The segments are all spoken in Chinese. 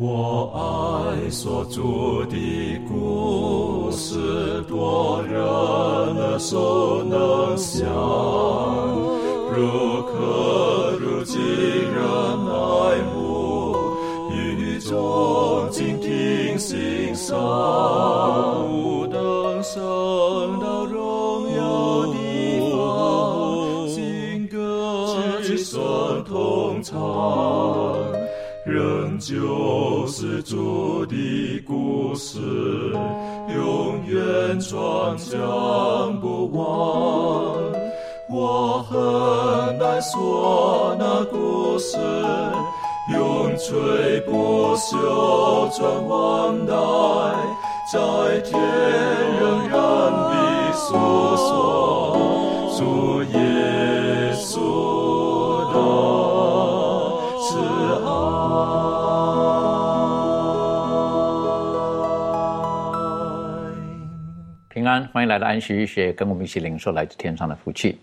我爱所著的故事，多人耳熟能想，如可如今人爱慕，语中静听心声，主的故事，永远传讲不完。我很难说那故事，永垂不朽传万代，在天仍然的诉说主耶安，欢迎来到安息医学，跟我们一起领受来自天上的福气。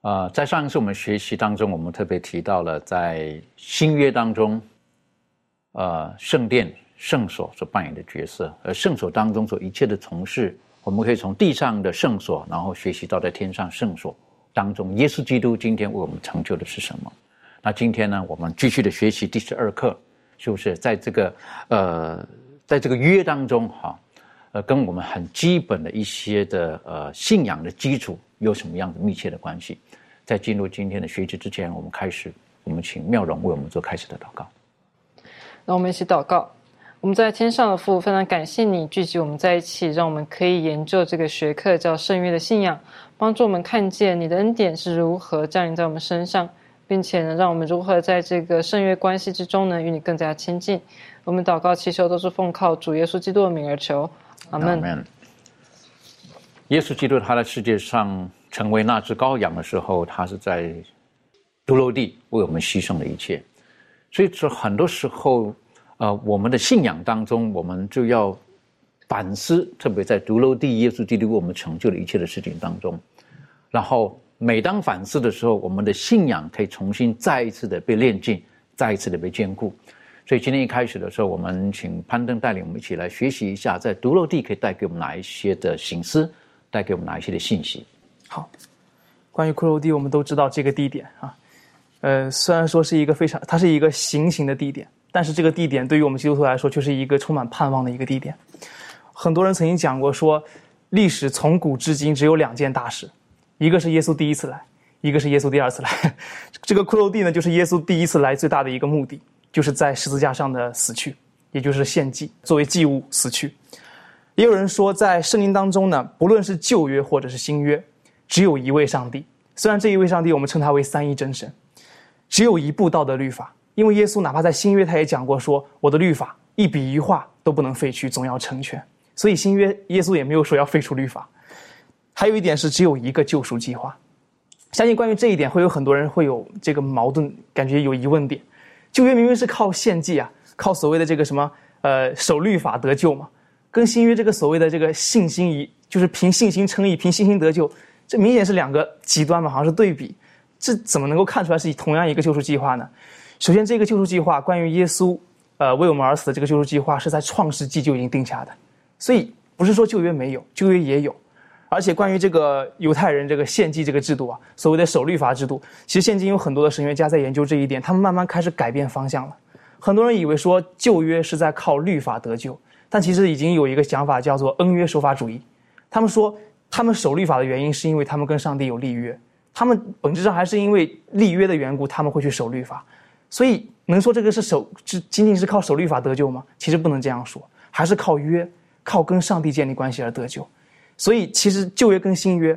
呃，在上一次我们学习当中，我们特别提到了在新约当中，呃，圣殿、圣所所扮演的角色，而圣所当中所一切的从事，我们可以从地上的圣所，然后学习到在天上圣所当中，耶稣基督今天为我们成就的是什么？那今天呢，我们继续的学习第十二课，是不是在这个呃，在这个约当中哈？呃，跟我们很基本的一些的呃信仰的基础有什么样的密切的关系？在进入今天的学习之前，我们开始，我们请妙容为我们做开始的祷告。那我们一起祷告。我们在天上的父，非常感谢你聚集我们在一起，让我们可以研究这个学科叫圣约的信仰，帮助我们看见你的恩典是如何降临在我们身上，并且呢，让我们如何在这个圣约关系之中呢，与你更加亲近。我们祷告祈求都是奉靠主耶稣基督的名而求，阿门。耶稣基督他在世界上成为那只羔羊的时候，他是在独楼地为我们牺牲了一切，所以说很多时候，呃，我们的信仰当中，我们就要反思，特别在独楼地耶稣基督为我们成就的一切的事情当中，然后每当反思的时候，我们的信仰可以重新再一次的被炼净，再一次的被坚固。所以今天一开始的时候，我们请攀登带领我们一起来学习一下，在独楼地可以带给我们哪一些的醒思，带给我们哪一些的信息。好，关于骷髅地，我们都知道这个地点啊，呃，虽然说是一个非常，它是一个行刑的地点，但是这个地点对于我们基督徒来说，却是一个充满盼望的一个地点。很多人曾经讲过说，历史从古至今只有两件大事，一个是耶稣第一次来，一个是耶稣第二次来。这个骷髅地呢，就是耶稣第一次来最大的一个目的。就是在十字架上的死去，也就是献祭，作为祭物死去。也有人说，在圣经当中呢，不论是旧约或者是新约，只有一位上帝。虽然这一位上帝我们称他为三一真神，只有一部道德律法。因为耶稣哪怕在新约，他也讲过说，我的律法一笔一画都不能废去，总要成全。所以新约耶稣也没有说要废除律法。还有一点是，只有一个救赎计划。相信关于这一点，会有很多人会有这个矛盾，感觉有疑问点。旧约明明是靠献祭啊，靠所谓的这个什么呃守律法得救嘛，跟新约这个所谓的这个信心一就是凭信心称义，凭信心得救，这明显是两个极端嘛，好像是对比，这怎么能够看出来是同样一个救赎计划呢？首先，这个救赎计划关于耶稣呃为我们而死的这个救赎计划是在创世纪就已经定下的，所以不是说旧约没有，旧约也有。而且关于这个犹太人这个献祭这个制度啊，所谓的守律法制度，其实现今有很多的神学家在研究这一点，他们慢慢开始改变方向了。很多人以为说旧约是在靠律法得救，但其实已经有一个想法叫做恩约守法主义。他们说他们守律法的原因是因为他们跟上帝有立约，他们本质上还是因为立约的缘故，他们会去守律法。所以能说这个是守，是仅仅是靠守律法得救吗？其实不能这样说，还是靠约，靠跟上帝建立关系而得救。所以，其实旧约跟新约，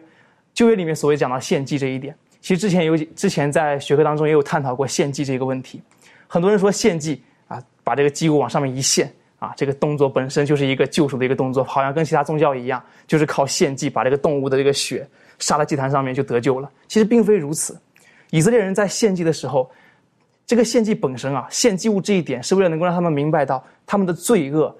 旧约里面所谓讲到献祭这一点，其实之前有之前在学科当中也有探讨过献祭这个问题。很多人说献祭啊，把这个祭物往上面一献啊，这个动作本身就是一个救赎的一个动作，好像跟其他宗教一样，就是靠献祭把这个动物的这个血杀在祭坛上面就得救了。其实并非如此。以色列人在献祭的时候，这个献祭本身啊，献祭物这一点是为了能够让他们明白到他们的罪恶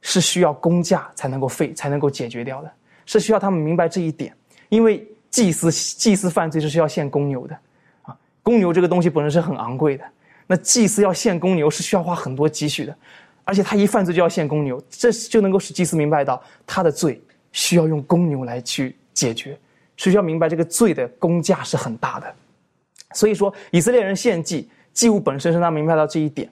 是需要公价才能够废才能够解决掉的。是需要他们明白这一点，因为祭司祭司犯罪是需要献公牛的，啊，公牛这个东西本身是很昂贵的，那祭司要献公牛是需要花很多积蓄的，而且他一犯罪就要献公牛，这就能够使祭司明白到他的罪需要用公牛来去解决，是需要明白这个罪的公价是很大的。所以说，以色列人献祭祭物本身是让他明白到这一点。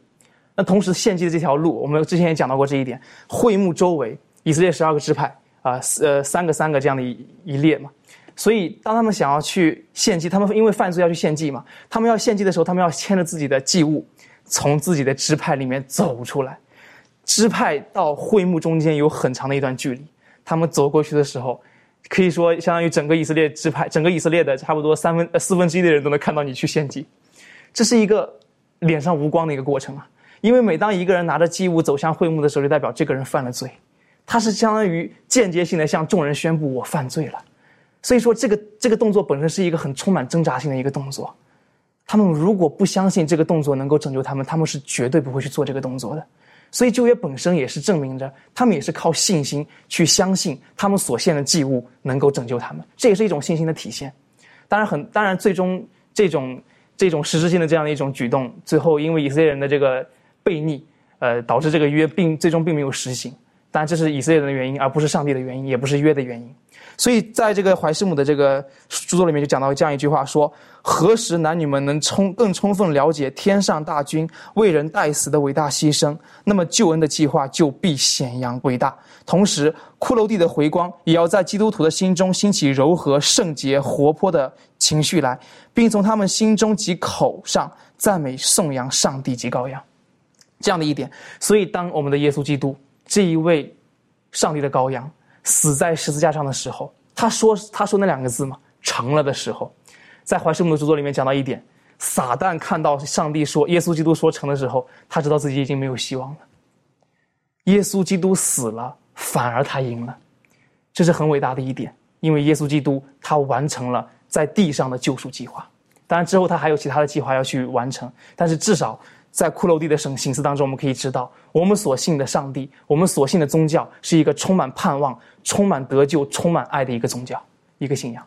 那同时，献祭的这条路，我们之前也讲到过这一点。会幕周围，以色列十二个支派啊，呃，三个三个这样的一一列嘛。所以，当他们想要去献祭，他们因为犯罪要去献祭嘛，他们要献祭的时候，他们要牵着自己的祭物，从自己的支派里面走出来。支派到会幕中间有很长的一段距离，他们走过去的时候，可以说相当于整个以色列支派，整个以色列的差不多三分呃四分之一的人都能看到你去献祭，这是一个脸上无光的一个过程啊。因为每当一个人拿着祭物走向会幕的时候，就代表这个人犯了罪，他是相当于间接性的向众人宣布我犯罪了。所以说，这个这个动作本身是一个很充满挣扎性的一个动作。他们如果不相信这个动作能够拯救他们，他们是绝对不会去做这个动作的。所以旧约本身也是证明着，他们也是靠信心去相信他们所献的祭物能够拯救他们，这也是一种信心的体现。当然，很当然，最终这种这种实质性的这样的一种举动，最后因为以色列人的这个。悖逆，呃，导致这个约并最终并没有实行。当然，这是以色列人的原因，而不是上帝的原因，也不是约的原因。所以，在这个怀师母的这个著作里面，就讲到这样一句话：说何时男女们能充更充分了解天上大军为人代死的伟大牺牲，那么救恩的计划就必显扬伟大。同时，骷髅地的回光也要在基督徒的心中兴起柔和、圣洁、活泼的情绪来，并从他们心中及口上赞美颂扬上帝及羔羊。这样的一点，所以当我们的耶稣基督这一位上帝的羔羊死在十字架上的时候，他说他说那两个字嘛，成了的时候，在怀世母的著作里面讲到一点，撒旦看到上帝说耶稣基督说成的时候，他知道自己已经没有希望了。耶稣基督死了，反而他赢了，这是很伟大的一点，因为耶稣基督他完成了在地上的救赎计划，当然之后他还有其他的计划要去完成，但是至少。在骷髅地的省形式当中，我们可以知道，我们所信的上帝，我们所信的宗教，是一个充满盼望、充满得救、充满爱的一个宗教，一个信仰。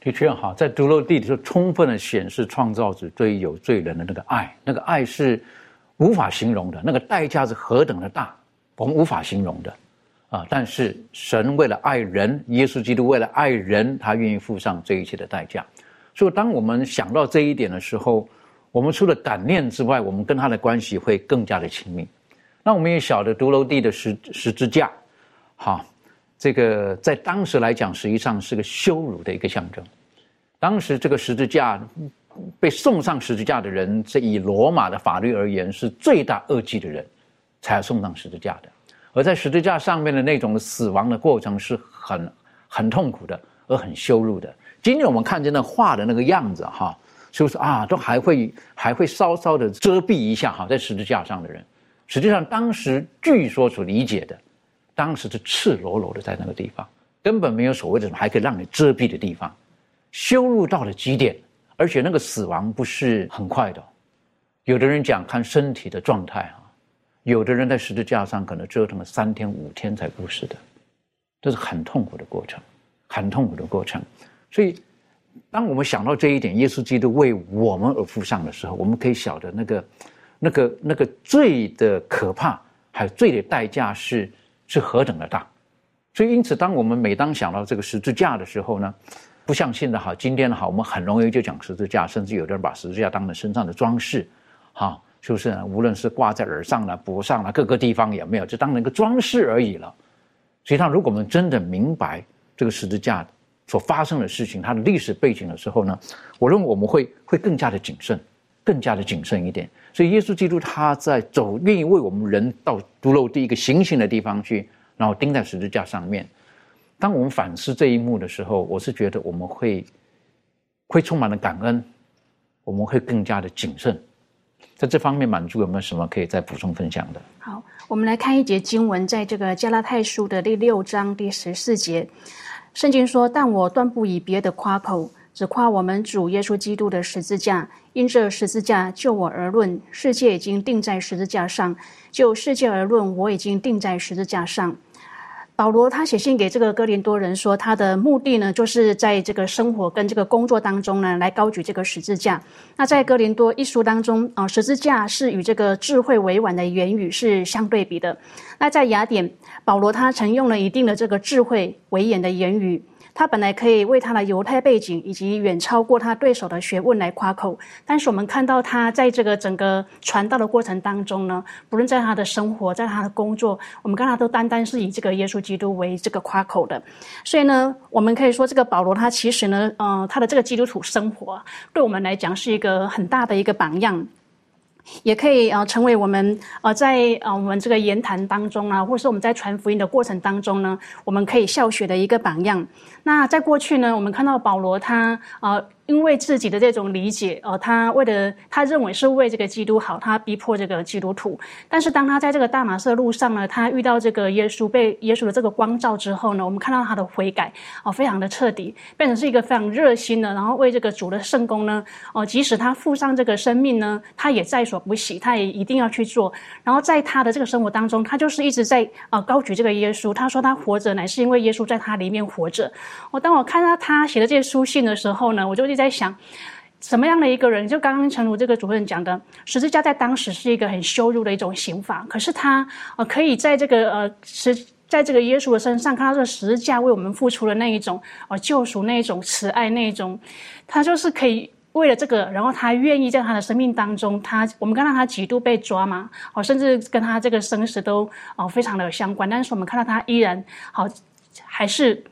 的确哈，在独楼地的时候，充分的显示创造者对有罪人的那个爱，那个爱是无法形容的，那个代价是何等的大，我们无法形容的啊！但是神为了爱人，耶稣基督为了爱人，他愿意付上这一切的代价。所以，当我们想到这一点的时候，我们除了感念之外，我们跟他的关系会更加的亲密。那我们也晓得独楼地的十十字架，哈，这个在当时来讲，实际上是个羞辱的一个象征。当时这个十字架被送上十字架的人，是以罗马的法律而言，是罪大恶极的人，才要送上十字架的。而在十字架上面的那种死亡的过程，是很很痛苦的，而很羞辱的。今天我们看见那画的那个样子，哈。就是啊，都还会还会稍稍的遮蔽一下哈，在十字架上的人，实际上当时据说所理解的，当时是赤裸裸的在那个地方，根本没有所谓的什么还可以让你遮蔽的地方，羞辱到了极点，而且那个死亡不是很快的，有的人讲看身体的状态啊，有的人在十字架上可能折腾了三天五天才过世的，这是很痛苦的过程，很痛苦的过程，所以。当我们想到这一点，耶稣基督为我们而付上的时候，我们可以晓得那个、那个、那个罪的可怕，还有罪的代价是是何等的大。所以，因此，当我们每当想到这个十字架的时候呢，不像现在好，今天的好，我们很容易就讲十字架，甚至有的人把十字架当成身上的装饰，哈，是不是？无论是挂在耳上了、脖上了，各个地方有没有，就当成一个装饰而已了。实际上，如果我们真的明白这个十字架，所发生的事情，它的历史背景的时候呢，我认为我们会会更加的谨慎，更加的谨慎一点。所以，耶稣基督他在走，愿意为我们人到独楼第一个行刑的地方去，然后钉在十字架上面。当我们反思这一幕的时候，我是觉得我们会会充满了感恩，我们会更加的谨慎。在这方面，满足有没有什么可以再补充分享的？好，我们来看一节经文，在这个加拉太书的第六章第十四节。圣经说：“但我断不以别的夸口，只夸我们主耶稣基督的十字架。因这十字架就我而论，世界已经定在十字架上；就世界而论，我已经定在十字架上。保罗他写信给这个哥林多人说，他的目的呢，就是在这个生活跟这个工作当中呢，来高举这个十字架。那在哥林多一书当中啊，十字架是与这个智慧委婉的言语是相对比的。那在雅典，保罗他曾用了一定的这个智慧委婉的言语。他本来可以为他的犹太背景以及远超过他对手的学问来夸口，但是我们看到他在这个整个传道的过程当中呢，不论在他的生活，在他的工作，我们看他都单单是以这个耶稣基督为这个夸口的。所以呢，我们可以说这个保罗他其实呢，呃，他的这个基督徒生活，对我们来讲是一个很大的一个榜样。也可以啊，成为我们呃，在啊我们这个言谈当中啊，或者是我们在传福音的过程当中呢，我们可以效学的一个榜样。那在过去呢，我们看到保罗他啊。因为自己的这种理解，呃，他为了他认为是为这个基督好，他逼迫这个基督徒。但是当他在这个大马色路上呢，他遇到这个耶稣，被耶稣的这个光照之后呢，我们看到他的悔改，哦，非常的彻底，变成是一个非常热心的，然后为这个主的圣功呢，哦，即使他付上这个生命呢，他也在所不惜，他也一定要去做。然后在他的这个生活当中，他就是一直在啊高举这个耶稣。他说他活着乃是因为耶稣在他里面活着。我当我看到他写的这些书信的时候呢，我就一直在想，什么样的一个人？就刚刚陈如这个主任讲的，十字架在当时是一个很羞辱的一种刑法，可是他呃可以在这个呃十，在这个耶稣的身上看到这个十字架为我们付出的那一种呃救赎，那一种慈爱，那一种，他就是可以为了这个，然后他愿意在他的生命当中，他我们看到他几度被抓嘛，哦，甚至跟他这个生死都哦非常的有相关，但是我们看到他依然好还是。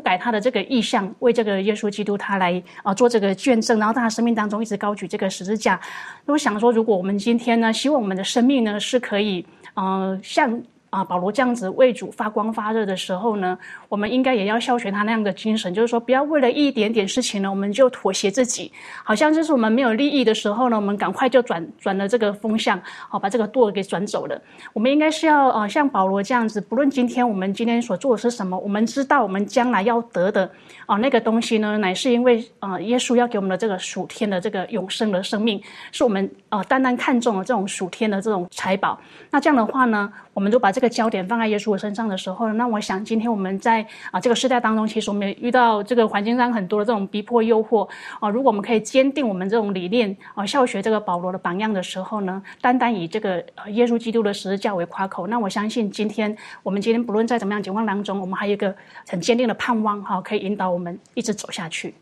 改他的这个意向，为这个耶稣基督他来啊做这个见证，然后在他生命当中一直高举这个十字架。那我想说，如果我们今天呢，希望我们的生命呢是可以，嗯，像。啊，保罗这样子为主发光发热的时候呢，我们应该也要效学他那样的精神，就是说，不要为了一点点事情呢，我们就妥协自己，好像就是我们没有利益的时候呢，我们赶快就转转了这个风向，好把这个舵给转走了。我们应该是要呃，像保罗这样子，不论今天我们今天所做的是什么，我们知道我们将来要得的啊那个东西呢，乃是因为啊耶稣要给我们的这个属天的这个永生的生命，是我们呃单单看中了这种属天的这种财宝。那这样的话呢，我们就把这个焦点放在耶稣的身上的时候，那我想今天我们在啊这个时代当中，其实我们也遇到这个环境上很多的这种逼迫诱惑啊。如果我们可以坚定我们这种理念啊，效学这个保罗的榜样的时候呢，单单以这个耶稣基督的十字架为夸口，那我相信今天我们今天不论在怎么样情况当中，我们还有一个很坚定的盼望哈，可以引导我们一直走下去。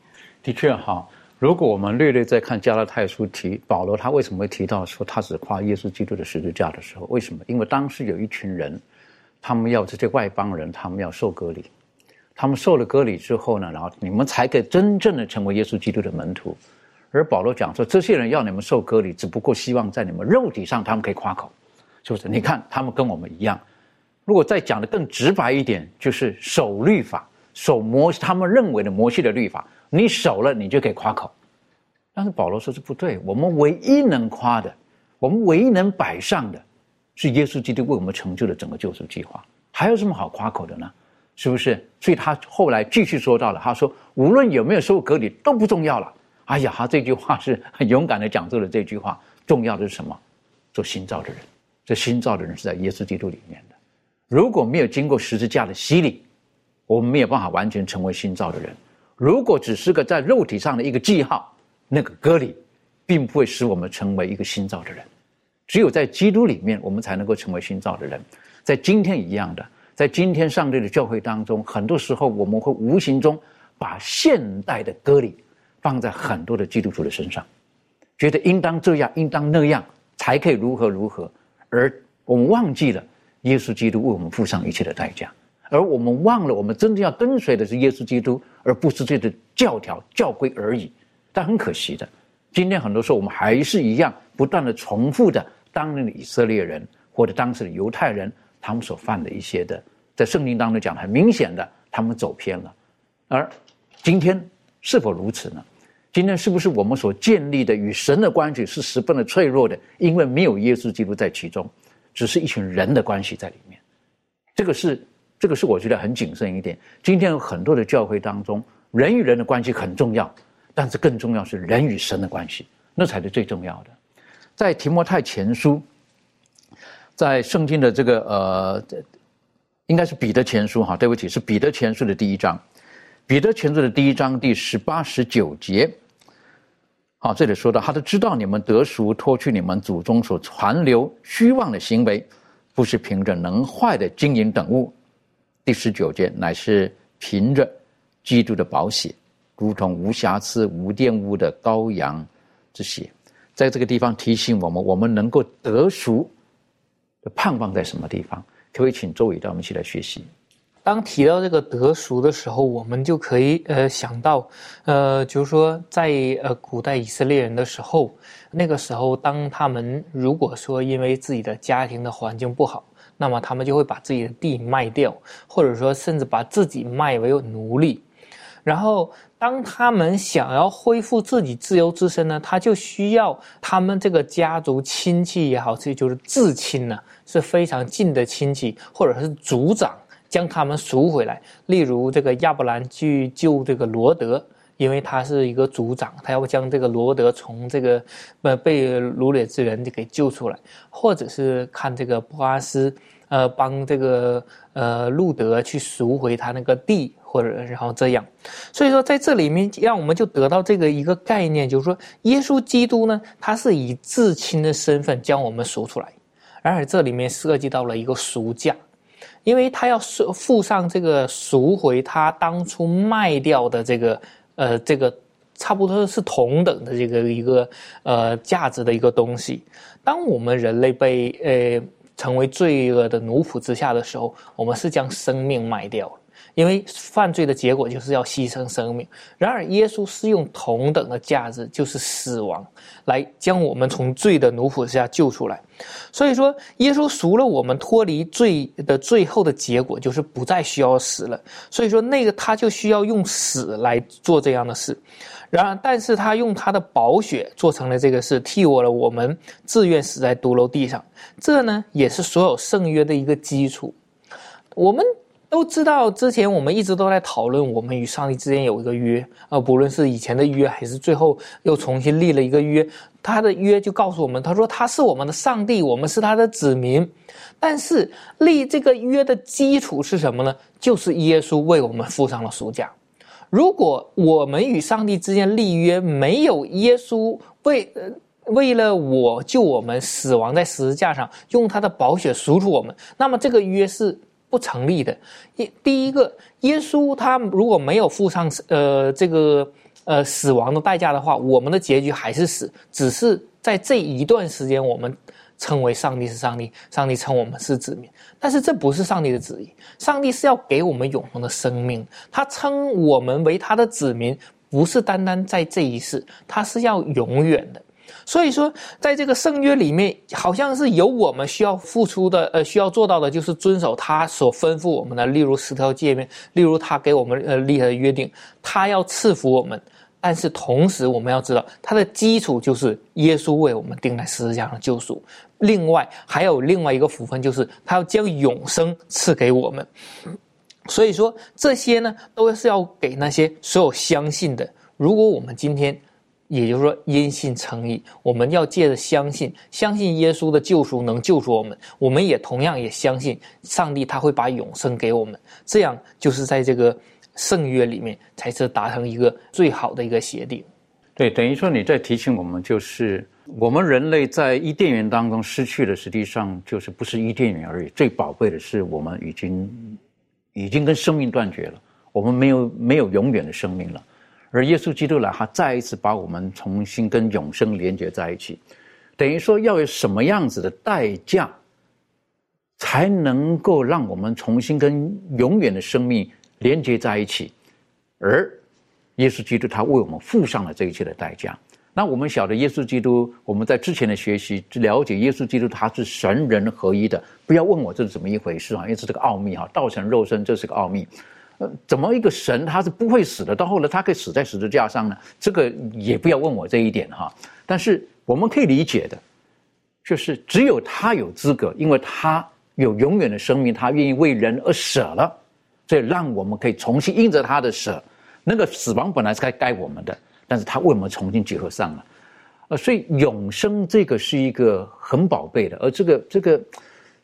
的确哈。如果我们略略在看加拉太书提保罗他为什么会提到说他只夸耶稣基督的十字架的时候，为什么？因为当时有一群人，他们要这些外邦人，他们要受割礼，他们受了割礼之后呢，然后你们才可以真正的成为耶稣基督的门徒。而保罗讲说，这些人要你们受割礼，只不过希望在你们肉体上他们可以夸口，是不是？你看他们跟我们一样。如果再讲的更直白一点，就是守律法，守摩他们认为的摩西的律法。你守了，你就可以夸口。但是保罗说这不对，我们唯一能夸的，我们唯一能摆上的，是耶稣基督为我们成就的整个救赎计划。还有什么好夸口的呢？是不是？所以他后来继续说到了，他说无论有没有受隔离都不重要了。哎呀，他这句话是很勇敢的讲出了这句话。重要的是什么？做新造的人，这新造的人是在耶稣基督里面的。如果没有经过十字架的洗礼，我们没有办法完全成为新造的人。如果只是个在肉体上的一个记号，那个割礼，并不会使我们成为一个新造的人。只有在基督里面，我们才能够成为新造的人。在今天一样的，在今天上帝的教会当中，很多时候我们会无形中把现代的割礼放在很多的基督徒的身上，觉得应当这样，应当那样才可以如何如何，而我们忘记了耶稣基督为我们付上一切的代价。而我们忘了，我们真正要跟随的是耶稣基督，而不是这个教条教规而已。但很可惜的，今天很多时候我们还是一样，不断的重复的当年的以色列人或者当时的犹太人他们所犯的一些的，在圣经当中讲的很明显的，他们走偏了。而今天是否如此呢？今天是不是我们所建立的与神的关系是十分的脆弱的？因为没有耶稣基督在其中，只是一群人的关系在里面。这个是。这个是我觉得很谨慎一点。今天有很多的教会当中，人与人的关系很重要，但是更重要是人与神的关系，那才是最重要的。在提摩太前书，在圣经的这个呃应该是彼得前书哈，对不起，是彼得前书的第一章，彼得前书的第一章第十八、十九节。好，这里说到，他都知道你们得赎，脱去你们祖宗所传流虚妄的行为，不是凭着能坏的金银等物。第十九节乃是凭着基督的宝血，如同无瑕疵、无玷污的羔羊之血。在这个地方提醒我们，我们能够得赎的盼望在什么地方？可不可以请周伟带我们一起来学习？当提到这个得赎的时候，我们就可以呃想到，呃，就是说在呃古代以色列人的时候，那个时候当他们如果说因为自己的家庭的环境不好，那么他们就会把自己的地卖掉，或者说甚至把自己卖为奴隶，然后当他们想要恢复自己自由之身呢，他就需要他们这个家族亲戚也好，这就是至亲呢，是非常近的亲戚，或者是族长。将他们赎回来，例如这个亚伯兰去救这个罗德，因为他是一个族长，他要将这个罗德从这个呃被掳掠之人给救出来，或者是看这个波阿斯，呃帮这个呃路德去赎回他那个地，或者然后这样，所以说在这里面让我们就得到这个一个概念，就是说耶稣基督呢，他是以至亲的身份将我们赎出来，然而这里面涉及到了一个赎价。因为他要付付上这个赎回他当初卖掉的这个呃这个差不多是同等的这个一个呃价值的一个东西。当我们人类被呃成为罪恶的奴仆之下的时候，我们是将生命卖掉。因为犯罪的结果就是要牺牲生命，然而耶稣是用同等的价值，就是死亡，来将我们从罪的奴仆之下救出来。所以说，耶稣赎了我们，脱离罪的最后的结果就是不再需要死了。所以说，那个他就需要用死来做这样的事。然而，但是他用他的宝血做成了这个事，替我了我们自愿死在独楼地上。这呢，也是所有圣约的一个基础。我们。都知道，之前我们一直都在讨论，我们与上帝之间有一个约啊，不论是以前的约，还是最后又重新立了一个约，他的约就告诉我们，他说他是我们的上帝，我们是他的子民。但是立这个约的基础是什么呢？就是耶稣为我们付上了赎价。如果我们与上帝之间立约，没有耶稣为为了我救我们死亡在十字架上，用他的宝血赎出我们，那么这个约是。不成立的，一第一个，耶稣他如果没有付上呃这个呃死亡的代价的话，我们的结局还是死，只是在这一段时间，我们称为上帝是上帝，上帝称我们是子民，但是这不是上帝的旨意，上帝是要给我们永恒的生命，他称我们为他的子民，不是单单在这一世，他是要永远的。所以说，在这个圣约里面，好像是有我们需要付出的，呃，需要做到的，就是遵守他所吩咐我们的，例如十条诫命，例如他给我们呃立的约定，他要赐福我们。但是同时，我们要知道，它的基础就是耶稣为我们定在十字架上救赎。另外，还有另外一个福分，就是他要将永生赐给我们。所以说，这些呢，都是要给那些所有相信的。如果我们今天，也就是说，因信称义，我们要借着相信，相信耶稣的救赎能救赎我们。我们也同样也相信上帝，他会把永生给我们。这样就是在这个圣约里面，才是达成一个最好的一个协定。对，等于说你在提醒我们，就是我们人类在伊甸园当中失去的，实际上就是不是伊甸园而已。最宝贵的是，我们已经已经跟生命断绝了，我们没有没有永远的生命了。而耶稣基督来，他再一次把我们重新跟永生连接在一起，等于说要有什么样子的代价，才能够让我们重新跟永远的生命连接在一起？而耶稣基督他为我们付上了这一切的代价。那我们晓得耶稣基督，我们在之前的学习了解耶稣基督他是神人合一的。不要问我这是怎么一回事啊，因为这是个奥秘哈，道成肉身这是个奥秘。呃，怎么一个神他是不会死的？到后来他可以死在十字架上呢？这个也不要问我这一点哈。但是我们可以理解的，就是只有他有资格，因为他有永远的生命，他愿意为人而舍了，所以让我们可以重新因着他的舍，那个死亡本来是该该我们的，但是他为我们重新结合上了。呃，所以永生这个是一个很宝贝的，而这个这个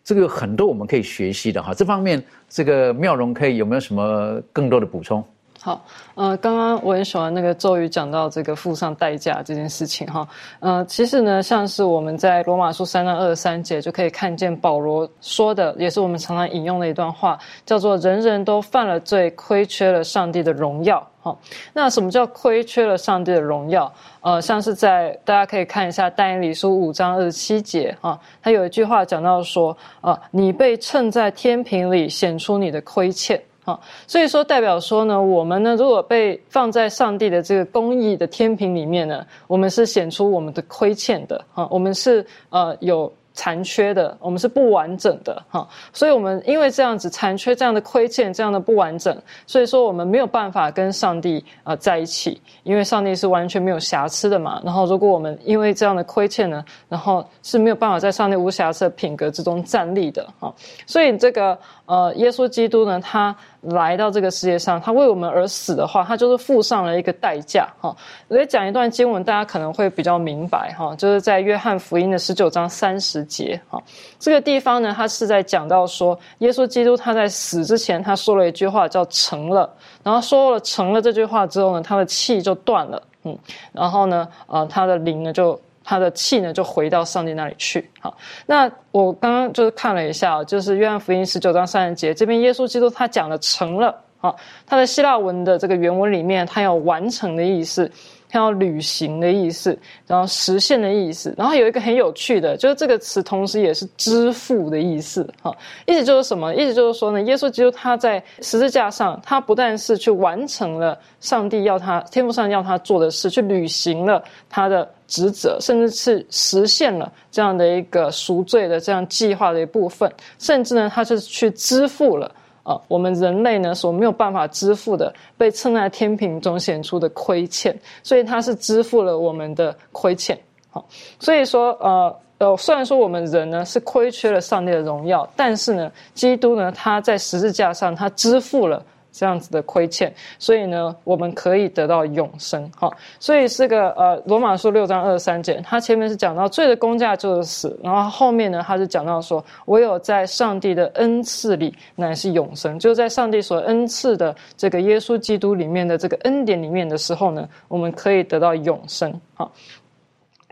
这个有很多我们可以学习的哈。这方面，这个妙容可以有没有什么更多的补充？好，呃，刚刚我很喜欢那个咒语讲到这个付上代价这件事情哈，呃，其实呢，像是我们在罗马书三章二十三节就可以看见保罗说的，也是我们常常引用的一段话，叫做“人人都犯了罪，亏缺了上帝的荣耀”。哈，那什么叫亏缺了上帝的荣耀？呃，像是在大家可以看一下但以理书五章二十七节啊，他有一句话讲到说，啊，你被称在天平里，显出你的亏欠。好，所以说代表说呢，我们呢如果被放在上帝的这个公义的天平里面呢，我们是显出我们的亏欠的哈，我们是呃有。残缺的，我们是不完整的哈，所以我们因为这样子残缺、这样的亏欠、这样的不完整，所以说我们没有办法跟上帝啊在一起，因为上帝是完全没有瑕疵的嘛。然后如果我们因为这样的亏欠呢，然后是没有办法在上帝无瑕疵的品格之中站立的哈。所以这个呃，耶稣基督呢，他。来到这个世界上，他为我们而死的话，他就是付上了一个代价哈。我再讲一段经文，大家可能会比较明白哈，就是在约翰福音的十九章三十节哈。这个地方呢，他是在讲到说，耶稣基督他在死之前，他说了一句话叫“成了”，然后说了“成了”这句话之后呢，他的气就断了，嗯，然后呢，呃，他的灵呢就。他的气呢，就回到上帝那里去。好，那我刚刚就是看了一下，就是约翰福音十九章三十节，这边耶稣基督他讲的成了。好，他的希腊文的这个原文里面，他有完成的意思。它要履行的意思，然后实现的意思，然后有一个很有趣的，就是这个词同时也是支付的意思，哈，意思就是什么？意思就是说呢，耶稣基督他在十字架上，他不但是去完成了上帝要他天赋上要他做的事，去履行了他的职责，甚至是实现了这样的一个赎罪的这样计划的一部分，甚至呢，他是去支付了。啊，我们人类呢所没有办法支付的，被称在天平中显出的亏欠，所以他是支付了我们的亏欠。好，所以说，呃呃，虽然说我们人呢是亏缺了上帝的荣耀，但是呢，基督呢他在十字架上他支付了。这样子的亏欠，所以呢，我们可以得到永生，哈。所以这个呃，罗马书六章二十三节，它前面是讲到罪的工价就是死，然后后面呢，它是讲到说，唯有在上帝的恩赐里乃是永生，就在上帝所恩赐的这个耶稣基督里面的这个恩典里面的时候呢，我们可以得到永生，哈。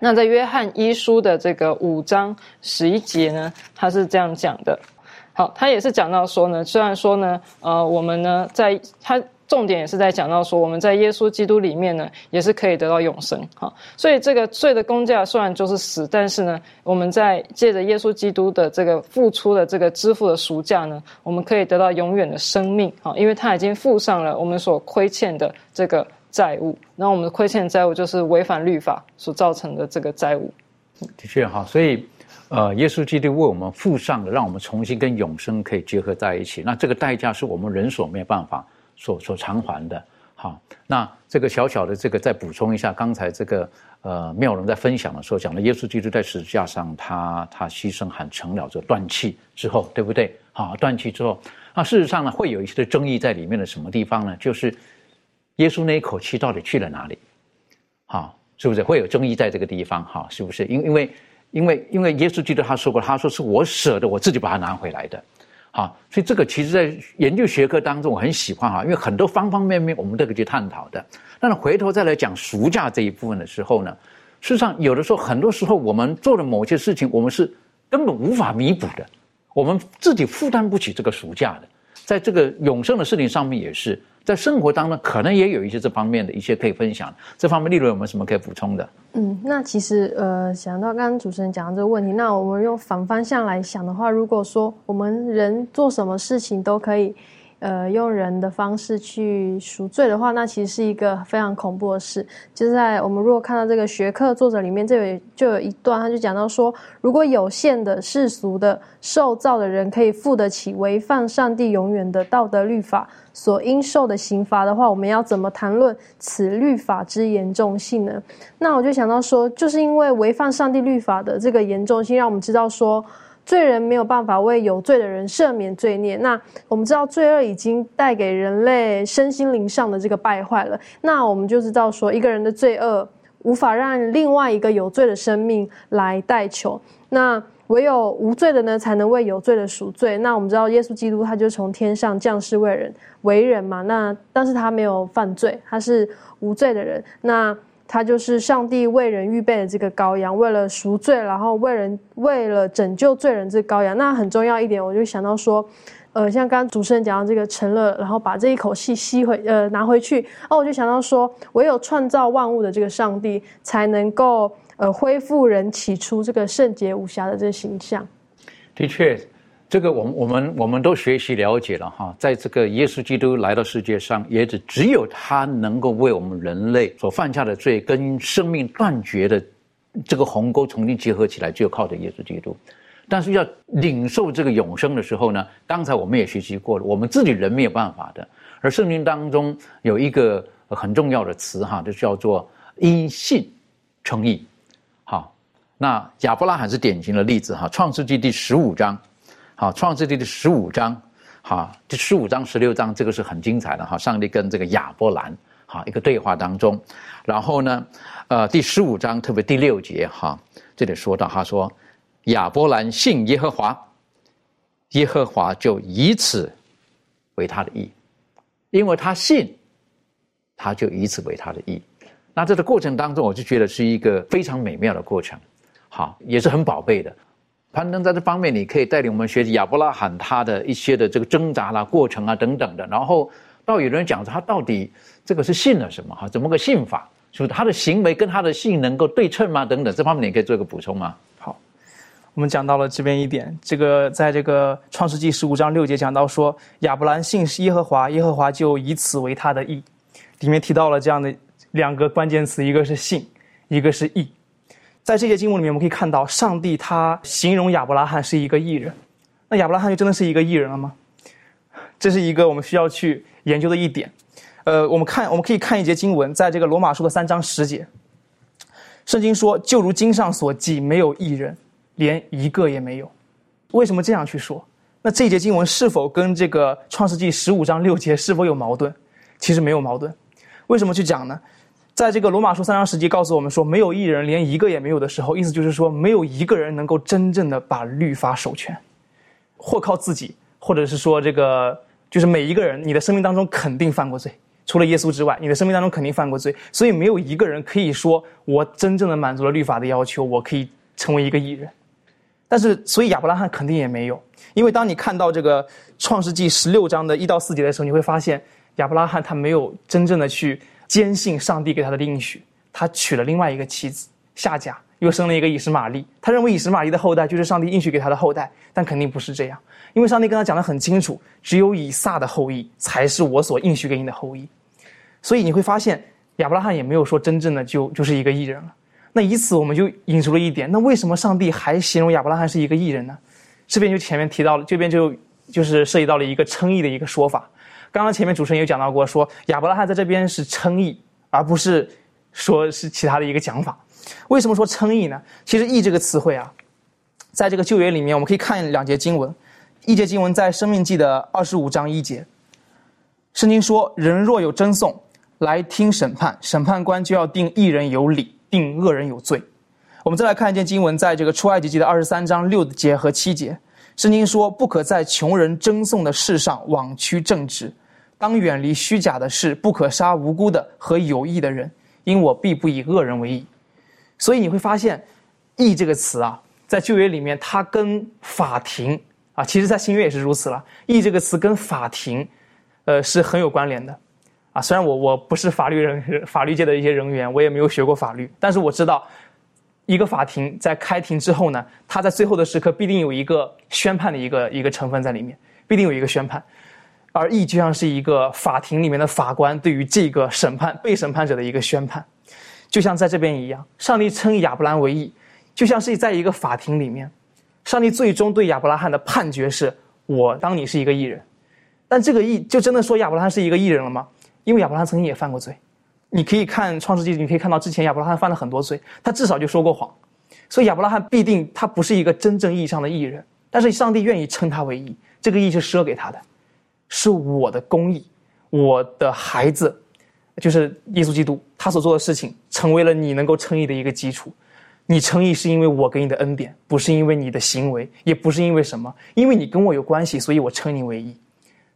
那在约翰一书的这个五章十一节呢，他是这样讲的。好，他也是讲到说呢，虽然说呢，呃，我们呢，在他重点也是在讲到说，我们在耶稣基督里面呢，也是可以得到永生。好，所以这个罪的工价虽然就是死，但是呢，我们在借着耶稣基督的这个付出的这个支付的赎价呢，我们可以得到永远的生命。好，因为他已经付上了我们所亏欠的这个债务，那我们的亏欠债务就是违反律法所造成的这个债务。的确哈，所以。呃，耶稣基督为我们付上的，让我们重新跟永生可以结合在一起。那这个代价是我们人所没有办法所所偿还的。好，那这个小小的这个再补充一下，刚才这个呃妙容在分享的时候讲了，耶稣基督在十字架上，他他牺牲喊成了，这断气之后，对不对？好，断气之后，那事实上呢，会有一些的争议在里面的什么地方呢？就是耶稣那一口气到底去了哪里？好，是不是会有争议在这个地方？哈，是不是？因因为。因为因为耶稣基督他说过，他说是我舍得，我自己把它拿回来的，好，所以这个其实在研究学科当中，我很喜欢哈，因为很多方方面面我们都可以去探讨的。但是回头再来讲赎价这一部分的时候呢，事实上有的时候很多时候我们做的某些事情，我们是根本无法弥补的，我们自己负担不起这个赎价的，在这个永生的事情上面也是。在生活当中，可能也有一些这方面的一些可以分享。这方面，例如有没有什么可以补充的？嗯，那其实呃，想到刚刚主持人讲的这个问题，那我们用反方向来想的话，如果说我们人做什么事情都可以。呃，用人的方式去赎罪的话，那其实是一个非常恐怖的事。就是在我们如果看到这个学课作者里面，这有就有一段，他就讲到说，如果有限的世俗的受造的人可以付得起违反上帝永远的道德律法所应受的刑罚的话，我们要怎么谈论此律法之严重性呢？那我就想到说，就是因为违反上帝律法的这个严重性，让我们知道说。罪人没有办法为有罪的人赦免罪孽。那我们知道罪恶已经带给人类身心灵上的这个败坏了。那我们就知道说，一个人的罪恶无法让另外一个有罪的生命来代求。那唯有无罪的呢，才能为有罪的赎罪。那我们知道，耶稣基督他就从天上降世为人，为人嘛。那但是他没有犯罪，他是无罪的人。那他就是上帝为人预备的这个羔羊，为了赎罪，然后为人为了拯救罪人这羔羊。那很重要一点，我就想到说，呃，像刚刚主持人讲到这个成了，然后把这一口气吸回，呃，拿回去。哦，我就想到说，唯有创造万物的这个上帝，才能够。呃，恢复人起初这个圣洁无瑕的这个形象。的确，这个我们我们我们都学习了解了哈，在这个耶稣基督来到世界上，也只只有他能够为我们人类所犯下的罪跟生命断绝的这个鸿沟重新结合起来，就靠着耶稣基督。但是要领受这个永生的时候呢，刚才我们也学习过了，我们自己人没有办法的。而圣经当中有一个很重要的词哈，就叫做因信称义。好，那亚伯拉罕是典型的例子哈，《创世纪》第十五章，好，《创世纪》第十五章，好，第十五章、十六章，这个是很精彩的哈。上帝跟这个亚伯兰，好一个对话当中，然后呢，呃，第十五章特别第六节哈，这里说到他说，亚伯兰信耶和华，耶和华就以此为他的意，因为他信，他就以此为他的意。那这个过程当中，我就觉得是一个非常美妙的过程，好，也是很宝贝的。攀登在这方面，你可以带领我们学习亚伯拉罕他的一些的这个挣扎啦、过程啊等等的。然后到有人讲他到底这个是信了什么哈？怎么个信法？就是他的行为跟他的信能够对称吗？等等，这方面你可以做一个补充吗？好，我们讲到了这边一点，这个在这个创世纪十五章六节讲到说，亚伯兰信耶和华，耶和华就以此为他的义，里面提到了这样的。两个关键词，一个是信，一个是义。在这些经文里面，我们可以看到，上帝他形容亚伯拉罕是一个义人。那亚伯拉罕就真的是一个义人了吗？这是一个我们需要去研究的一点。呃，我们看，我们可以看一节经文，在这个罗马书的三章十节，圣经说：“就如经上所记，没有义人，连一个也没有。”为什么这样去说？那这节经文是否跟这个创世纪十五章六节是否有矛盾？其实没有矛盾。为什么去讲呢？在这个罗马书三章十节告诉我们说，没有一人，连一个也没有的时候，意思就是说，没有一个人能够真正的把律法守全，或靠自己，或者是说这个，就是每一个人，你的生命当中肯定犯过罪，除了耶稣之外，你的生命当中肯定犯过罪，所以没有一个人可以说我真正的满足了律法的要求，我可以成为一个艺人。但是，所以亚伯拉罕肯定也没有，因为当你看到这个创世纪十六章的一到四节的时候，你会发现亚伯拉罕他没有真正的去。坚信上帝给他的应许，他娶了另外一个妻子夏甲，又生了一个以实玛利。他认为以实玛利的后代就是上帝应许给他的后代，但肯定不是这样，因为上帝跟他讲的很清楚，只有以撒的后裔才是我所应许给你的后裔。所以你会发现，亚伯拉罕也没有说真正的就就是一个异人了。那以此我们就引出了一点，那为什么上帝还形容亚伯拉罕是一个异人呢？这边就前面提到了，这边就就是涉及到了一个称义的一个说法。刚刚前面主持人有讲到过，说亚伯拉罕在这边是称义，而不是说是其他的一个讲法。为什么说称义呢？其实“义”这个词汇啊，在这个旧约里面，我们可以看两节经文。一节经文在《生命记》的二十五章一节，圣经说：“人若有争讼，来听审判，审判官就要定义人有理，定恶人有罪。”我们再来看一件经文，在这个出埃及记的二十三章六节和七节，圣经说：“不可在穷人争讼的事上枉屈正直。”当远离虚假的事，不可杀无辜的和有益的人，因我必不以恶人为义。所以你会发现，“义”这个词啊，在旧约里面，它跟法庭啊，其实在新约也是如此了。“义”这个词跟法庭，呃，是很有关联的。啊，虽然我我不是法律人，法律界的一些人员，我也没有学过法律，但是我知道，一个法庭在开庭之后呢，他在最后的时刻必定有一个宣判的一个一个成分在里面，必定有一个宣判。而义就像是一个法庭里面的法官对于这个审判被审判者的一个宣判，就像在这边一样，上帝称亚伯兰为义，就像是在一个法庭里面，上帝最终对亚伯拉罕的判决是：我当你是一个义人。但这个义就真的说亚伯拉罕是一个义人了吗？因为亚伯拉罕曾经也犯过罪，你可以看创世纪，你可以看到之前亚伯拉罕犯了很多罪，他至少就说过谎，所以亚伯拉罕必定他不是一个真正意义上的义人。但是上帝愿意称他为义，这个义是赊给他的。是我的公义，我的孩子，就是耶稣基督，他所做的事情成为了你能够称义的一个基础。你称义是因为我给你的恩典，不是因为你的行为，也不是因为什么，因为你跟我有关系，所以我称你为义。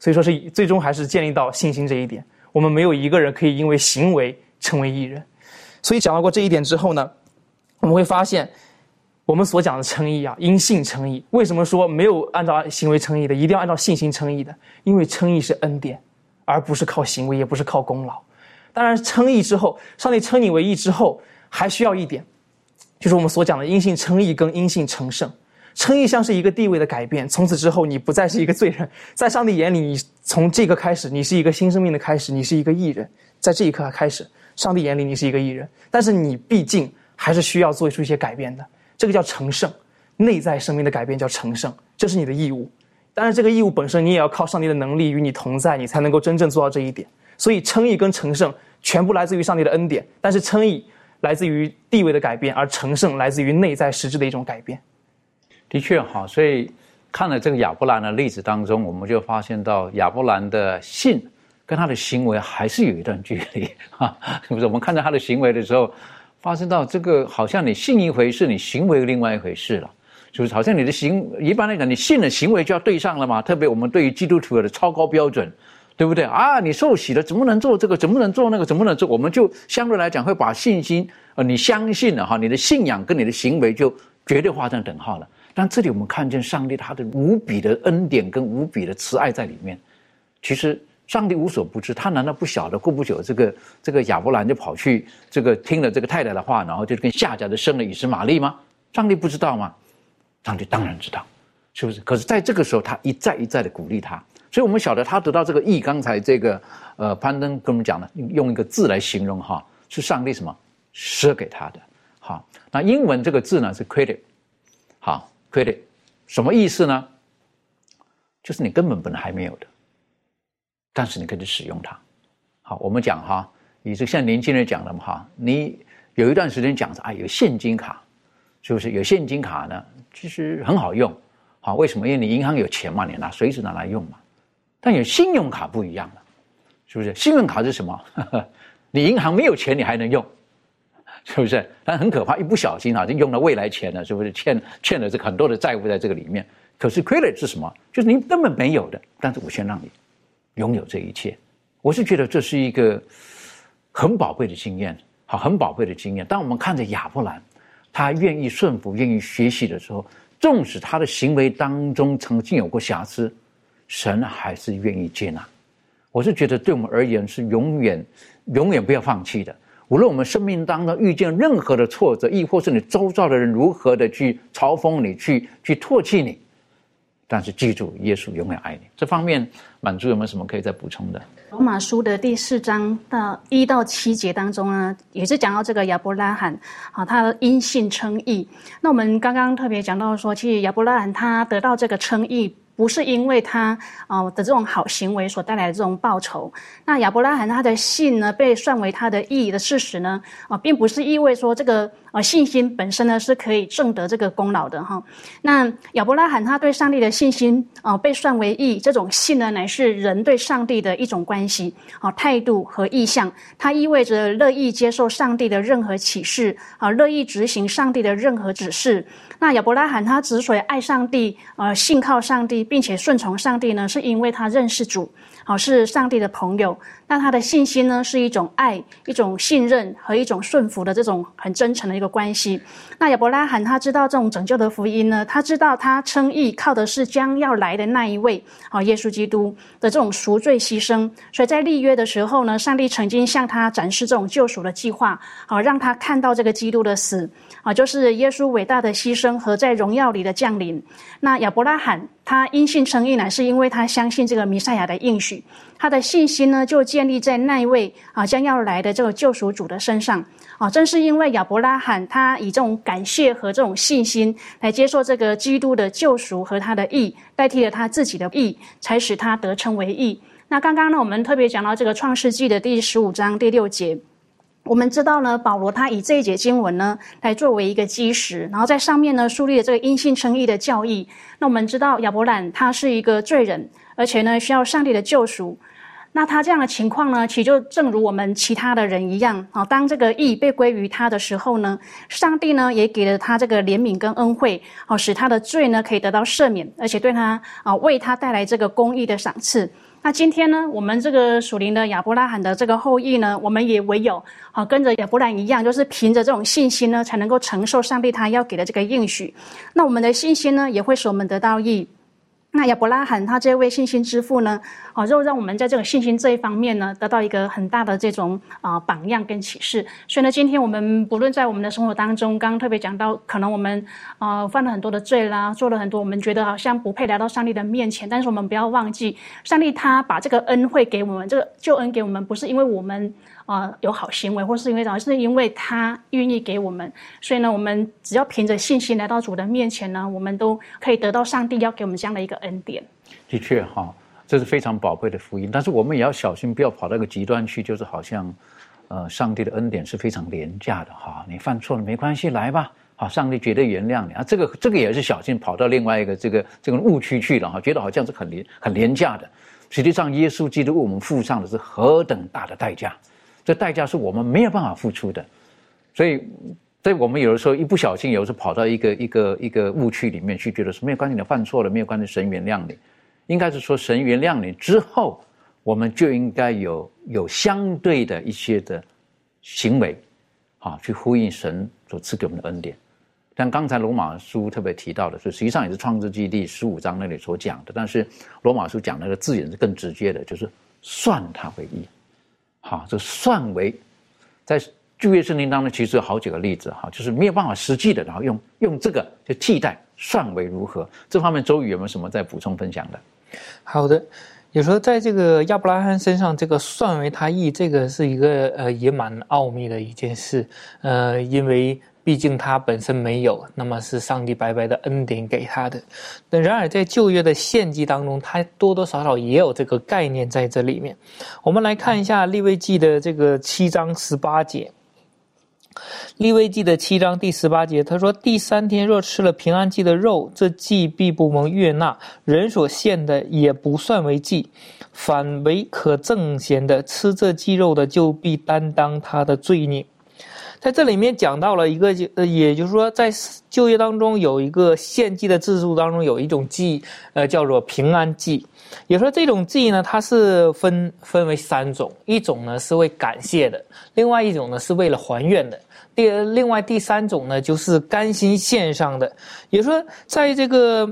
所以说是最终还是建立到信心这一点。我们没有一个人可以因为行为成为义人。所以讲到过这一点之后呢，我们会发现，我们所讲的称义啊，因信称义。为什么说没有按照行为称义的，一定要按照信心称义的？因为称义是恩典，而不是靠行为，也不是靠功劳。当然，称义之后，上帝称你为义之后，还需要一点，就是我们所讲的因信称义跟因信成圣。称义像是一个地位的改变，从此之后你不再是一个罪人，在上帝眼里，你从这个开始，你是一个新生命的开始，你是一个义人，在这一刻开始，上帝眼里你是一个义人，但是你毕竟还是需要做出一些改变的，这个叫成圣，内在生命的改变叫成圣，这是你的义务，当然这个义务本身你也要靠上帝的能力与你同在，你才能够真正做到这一点，所以称义跟成圣全部来自于上帝的恩典，但是称义来自于地位的改变，而成圣来自于内在实质的一种改变。的确哈，所以看了这个亚伯兰的例子当中，我们就发现到亚伯兰的信跟他的行为还是有一段距离哈。是不是？我们看到他的行为的时候，发生到这个好像你信一回事，你行为另外一回事了，是不是？好像你的行一般来讲，你信的行为就要对上了嘛。特别我们对于基督徒的超高标准，对不对啊？你受洗了，怎么能做这个？怎么能做那个？怎么能做？我们就相对来讲会把信心呃，你相信了哈，你的信仰跟你的行为就绝对画上等号了。但这里我们看见上帝他的无比的恩典跟无比的慈爱在里面。其实上帝无所不知，他难道不晓得？过不久，这个这个亚伯兰就跑去这个听了这个太太的话，然后就跟夏家的生了以实玛利吗？上帝不知道吗？上帝当然知道，是不是？可是在这个时候，他一再一再的鼓励他，所以我们晓得他得到这个义。刚才这个呃攀登跟我们讲的，用一个字来形容哈，是上帝什么赊给他的。好，那英文这个字呢是 credit，好。credit，什么意思呢？就是你根本本还没有的，但是你可以去使用它。好，我们讲哈，你是像年轻人讲的嘛哈，你有一段时间讲说啊，有现金卡，是不是？有现金卡呢，其实很好用。好，为什么？因为你银行有钱嘛，你拿随时拿来用嘛。但有信用卡不一样了，是不是？信用卡是什么？你银行没有钱，你还能用。是不是？但很可怕，一不小心啊，就用了未来钱了，是不是？欠欠了这很多的债务在这个里面。可是 credit 是什么？就是你根本没有的，但是我先让你拥有这一切。我是觉得这是一个很宝贵的经验，好，很宝贵的经验。当我们看着亚伯兰，他愿意顺服、愿意学习的时候，纵使他的行为当中曾经有过瑕疵，神还是愿意接纳。我是觉得对我们而言是永远、永远不要放弃的。无论我们生命当中遇见任何的挫折，亦或是你周遭的人如何的去嘲讽你、去去唾弃你，但是记住，耶稣永远爱你。这方面，满足有没有什么可以再补充的？罗马书的第四章到一到七节当中呢，也是讲到这个亚伯拉罕，啊，他的因信称义。那我们刚刚特别讲到说，其实亚伯拉罕他得到这个称义。不是因为他啊的这种好行为所带来的这种报酬。那亚伯拉罕他的信呢被算为他的义的事实呢啊，并不是意味说这个啊信心本身呢是可以挣得这个功劳的哈。那亚伯拉罕他对上帝的信心啊被算为义，这种信呢乃是人对上帝的一种关系啊态度和意向，它意味着乐意接受上帝的任何启示啊，乐意执行上帝的任何指示。那亚伯拉罕他之所以爱上帝，呃，信靠上帝，并且顺从上帝呢，是因为他认识主，好是上帝的朋友。那他的信心呢，是一种爱、一种信任和一种顺服的这种很真诚的一个关系。那亚伯拉罕他知道这种拯救的福音呢，他知道他称义靠的是将要来的那一位，好耶稣基督的这种赎罪牺牲。所以在立约的时候呢，上帝曾经向他展示这种救赎的计划，好让他看到这个基督的死。啊，就是耶稣伟大的牺牲和在荣耀里的降临。那亚伯拉罕他因信称义，乃是因为他相信这个弥赛亚的应许。他的信心呢，就建立在那一位啊将要来的这个救赎主的身上。啊，正是因为亚伯拉罕他以这种感谢和这种信心来接受这个基督的救赎和他的义，代替了他自己的义，才使他得称为义。那刚刚呢，我们特别讲到这个创世纪的第十五章第六节。我们知道呢，保罗他以这一节经文呢来作为一个基石，然后在上面呢树立了这个因信称义的教义。那我们知道亚伯兰他是一个罪人，而且呢需要上帝的救赎。那他这样的情况呢，其实就正如我们其他的人一样啊。当这个义被归于他的时候呢，上帝呢也给了他这个怜悯跟恩惠，好使他的罪呢可以得到赦免，而且对他啊为他带来这个公义的赏赐。那今天呢，我们这个属灵的亚伯拉罕的这个后裔呢，我们也唯有啊跟着亚伯兰一样，就是凭着这种信心呢，才能够承受上帝他要给的这个应许。那我们的信心呢，也会使我们得到益。那亚伯拉罕他这位信心之父呢，哦，就让我们在这个信心这一方面呢，得到一个很大的这种啊榜样跟启示。所以呢，今天我们不论在我们的生活当中，刚刚特别讲到，可能我们啊犯了很多的罪啦，做了很多我们觉得好像不配来到上帝的面前，但是我们不要忘记，上帝他把这个恩惠给我们，这个救恩给我们，不是因为我们。啊，有好行为，或是因为什么？是因为他愿意给我们，所以呢，我们只要凭着信心来到主的面前呢，我们都可以得到上帝要给我们这样的一个恩典。的确，哈，这是非常宝贵的福音。但是我们也要小心，不要跑到一个极端去，就是好像，呃，上帝的恩典是非常廉价的，哈，你犯错了没关系，来吧，好，上帝绝对原谅你啊。这个这个也是小心跑到另外一个这个这个误区去了，哈，觉得好像是很廉很廉价的。实际上，耶稣基督为我们付上的是何等大的代价。这代价是我们没有办法付出的，所以，在我们有的时候一不小心，有时候跑到一个一个一个误区里面去，觉得是没有关系，你犯错了没有关系，神原谅你。应该是说，神原谅你之后，我们就应该有有相对的一些的行为，啊，去呼应神所赐给我们的恩典。但刚才罗马书特别提到的，是实际上也是创世纪第十五章那里所讲的，但是罗马书讲那个字眼是更直接的，就是算他为义。好，这算为在旧约圣经当中，其实有好几个例子哈，就是没有办法实际的，然后用用这个去替代算为如何？这方面周宇有没有什么在补充分享的？好的，有时候在这个亚伯拉罕身上，这个算为他意，这个是一个呃也蛮奥秘的一件事，呃，因为。毕竟他本身没有，那么是上帝白白的恩典给他的。那然而在旧约的献祭当中，他多多少少也有这个概念在这里面。我们来看一下立位记的这个七章十八节。立位记的七章第十八节，他说：“第三天若吃了平安祭的肉，这祭必不蒙悦纳，人所献的也不算为祭，反为可正贤的。吃这祭肉的，就必担当他的罪孽。”在这里面讲到了一个，就呃，也就是说，在就业当中有一个献祭的制度当中有一种祭，呃，叫做平安祭。也说这种祭呢，它是分分为三种，一种呢是为感谢的，另外一种呢是为了还愿的，第另外第三种呢就是甘心献上的。也说在这个。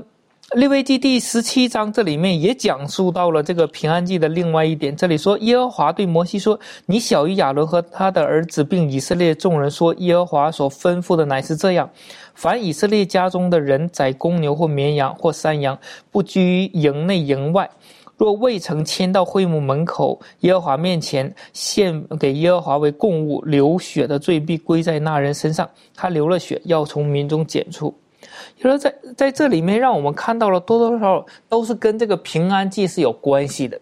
利未记第十七章这里面也讲述到了这个平安祭的另外一点。这里说，耶和华对摩西说：“你小于亚伦和他的儿子，并以色列众人说，耶和华所吩咐的乃是这样：凡以色列家中的人宰公牛或绵羊或山羊，不拘营内营外，若未曾迁到会幕门口耶和华面前献给耶和华为供物，流血的罪必归在那人身上。他流了血，要从民中剪出。”就说在在这里面，让我们看到了多多少少都是跟这个平安祭是有关系的，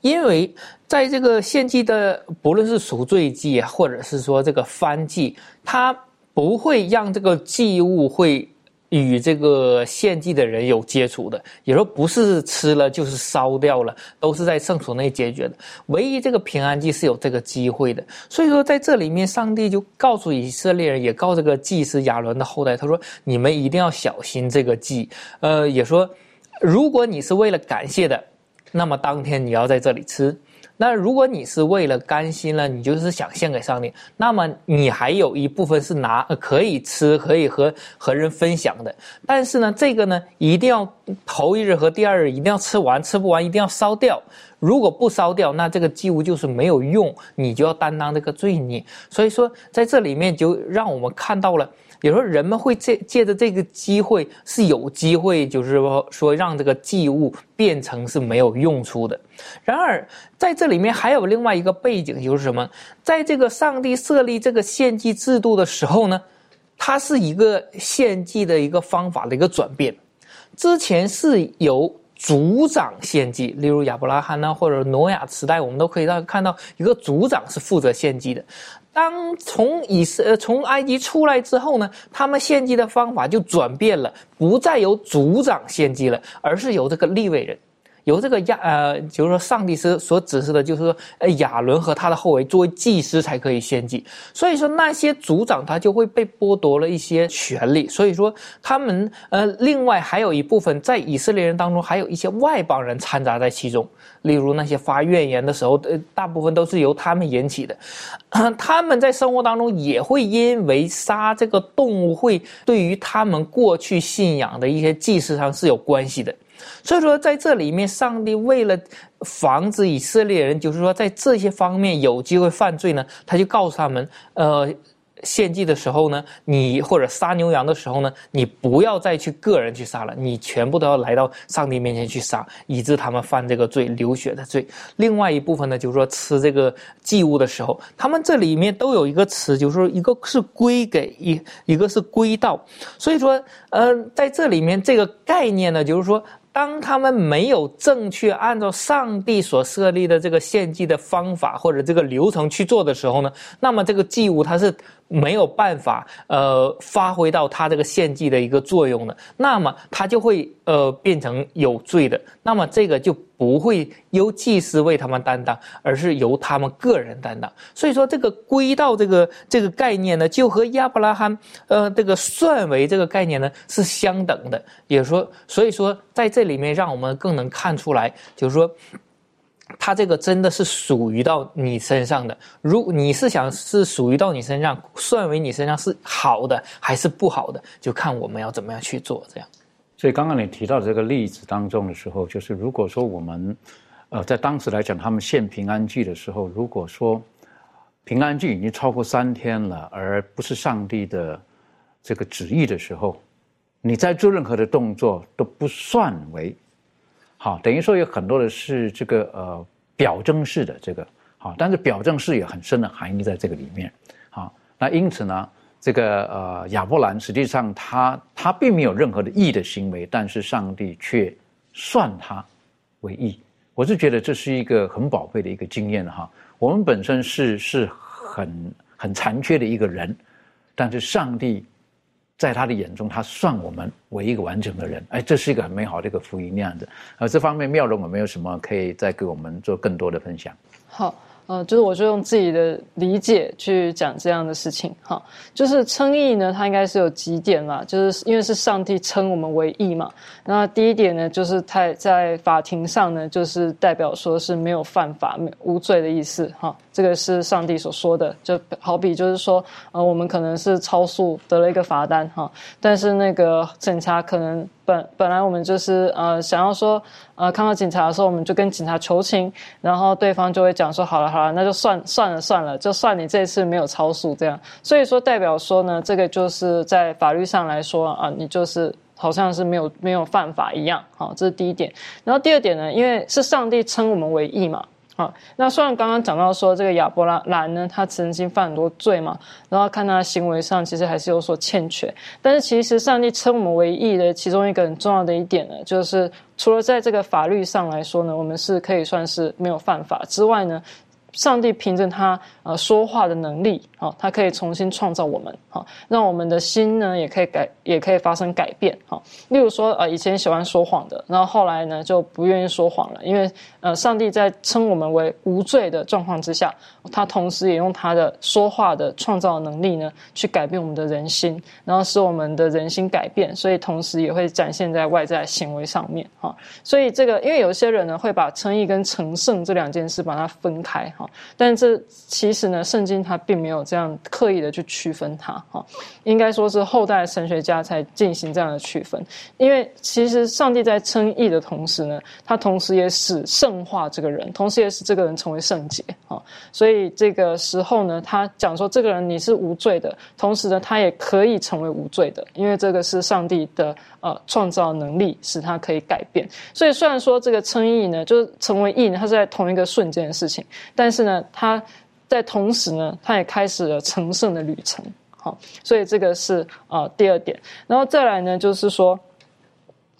因为在这个献祭的，不论是赎罪祭，或者是说这个翻祭，它不会让这个祭物会。与这个献祭的人有接触的，也说不是吃了就是烧掉了，都是在圣所内解决的。唯一这个平安祭是有这个机会的，所以说在这里面，上帝就告诉以色列人，也告这个祭司亚伦的后代，他说：你们一定要小心这个祭。呃，也说，如果你是为了感谢的，那么当天你要在这里吃。那如果你是为了甘心了，你就是想献给上帝，那么你还有一部分是拿可以吃，可以和和人分享的。但是呢，这个呢，一定要头一日和第二日一定要吃完，吃不完一定要烧掉。如果不烧掉，那这个祭物就是没有用，你就要担当这个罪孽。所以说，在这里面就让我们看到了。有时候人们会借借着这个机会是有机会，就是说说让这个祭物变成是没有用处的。然而在这里面还有另外一个背景，就是什么？在这个上帝设立这个献祭制度的时候呢，它是一个献祭的一个方法的一个转变。之前是由族长献祭，例如亚伯拉罕呢，或者挪亚时代，我们都可以到看到一个族长是负责献祭的。当从以色从埃及出来之后呢，他们献祭的方法就转变了，不再由族长献祭了，而是由这个立位人，由这个亚呃，就是说上帝是所指示的，就是说呃亚伦和他的后裔作为祭司才可以献祭，所以说那些族长他就会被剥夺了一些权利，所以说他们呃另外还有一部分在以色列人当中还有一些外邦人掺杂在其中，例如那些发怨言的时候，呃大部分都是由他们引起的，他们在生活当中也会因为杀这个动物会对于他们过去信仰的一些祭祀上是有关系的。所以说，在这里面，上帝为了防止以色列人，就是说在这些方面有机会犯罪呢，他就告诉他们，呃，献祭的时候呢，你或者杀牛羊的时候呢，你不要再去个人去杀了，你全部都要来到上帝面前去杀，以致他们犯这个罪流血的罪。另外一部分呢，就是说吃这个祭物的时候，他们这里面都有一个词，就是说一个是归给一，一个是归到。所以说，呃，在这里面这个概念呢，就是说。当他们没有正确按照上帝所设立的这个献祭的方法或者这个流程去做的时候呢，那么这个祭物它是没有办法呃发挥到它这个献祭的一个作用的，那么它就会呃变成有罪的，那么这个就。不会由祭司为他们担当，而是由他们个人担当。所以说，这个归到这个这个概念呢，就和亚伯拉罕呃这个算为这个概念呢是相等的。也说，所以说在这里面，让我们更能看出来，就是说，他这个真的是属于到你身上的。如你是想是属于到你身上，算为你身上是好的还是不好的，就看我们要怎么样去做这样。所以刚刚你提到这个例子当中的时候，就是如果说我们，呃，在当时来讲，他们献平安祭的时候，如果说平安祭已经超过三天了，而不是上帝的这个旨意的时候，你在做任何的动作都不算为好，等于说有很多的是这个呃表征式的这个好，但是表征式有很深的含义在这个里面，好，那因此呢。这个呃亚伯兰实际上他他并没有任何的义的行为，但是上帝却算他为义。我是觉得这是一个很宝贝的一个经验哈。我们本身是是很很残缺的一个人，但是上帝在他的眼中，他算我们为一个完整的人。哎，这是一个很美好的一个福音那样子。呃，这方面妙容有没有什么可以再给我们做更多的分享？好。呃，就是我就用自己的理解去讲这样的事情，哈，就是称义呢，它应该是有几点嘛，就是因为是上帝称我们为义嘛。那第一点呢，就是在在法庭上呢，就是代表说是没有犯法、无罪的意思，哈。这个是上帝所说的，就好比就是说，呃，我们可能是超速得了一个罚单，哈，但是那个警察可能本本来我们就是呃想要说，呃，看到警察的时候，我们就跟警察求情，然后对方就会讲说，好了好了，那就算算了算了，就算你这次没有超速这样。所以说代表说呢，这个就是在法律上来说啊，你就是好像是没有没有犯法一样，好，这是第一点。然后第二点呢，因为是上帝称我们为义嘛。好，那虽然刚刚讲到说这个亚伯拉兰呢，他曾经犯很多罪嘛，然后看他行为上其实还是有所欠缺，但是其实上帝称我们为义的其中一个很重要的一点呢，就是除了在这个法律上来说呢，我们是可以算是没有犯法之外呢。上帝凭着他呃说话的能力，好，他可以重新创造我们，好，让我们的心呢也可以改，也可以发生改变，好。例如说，呃，以前喜欢说谎的，然后后来呢就不愿意说谎了，因为呃，上帝在称我们为无罪的状况之下，他同时也用他的说话的创造能力呢，去改变我们的人心，然后使我们的人心改变，所以同时也会展现在外在行为上面，哈。所以这个，因为有些人呢会把称义跟成圣这两件事把它分开，哈。但这其实呢，圣经它并没有这样刻意的去区分它，哈，应该说是后代神学家才进行这样的区分。因为其实上帝在称义的同时呢，他同时也使圣化这个人，同时也使这个人成为圣洁，哈。所以所以这个时候呢，他讲说这个人你是无罪的，同时呢，他也可以成为无罪的，因为这个是上帝的呃创造能力，使他可以改变。所以虽然说这个称义呢，就是成为义呢，它是在同一个瞬间的事情，但是。呢，他在同时呢，他也开始了成圣的旅程。好，所以这个是呃第二点。然后再来呢，就是说，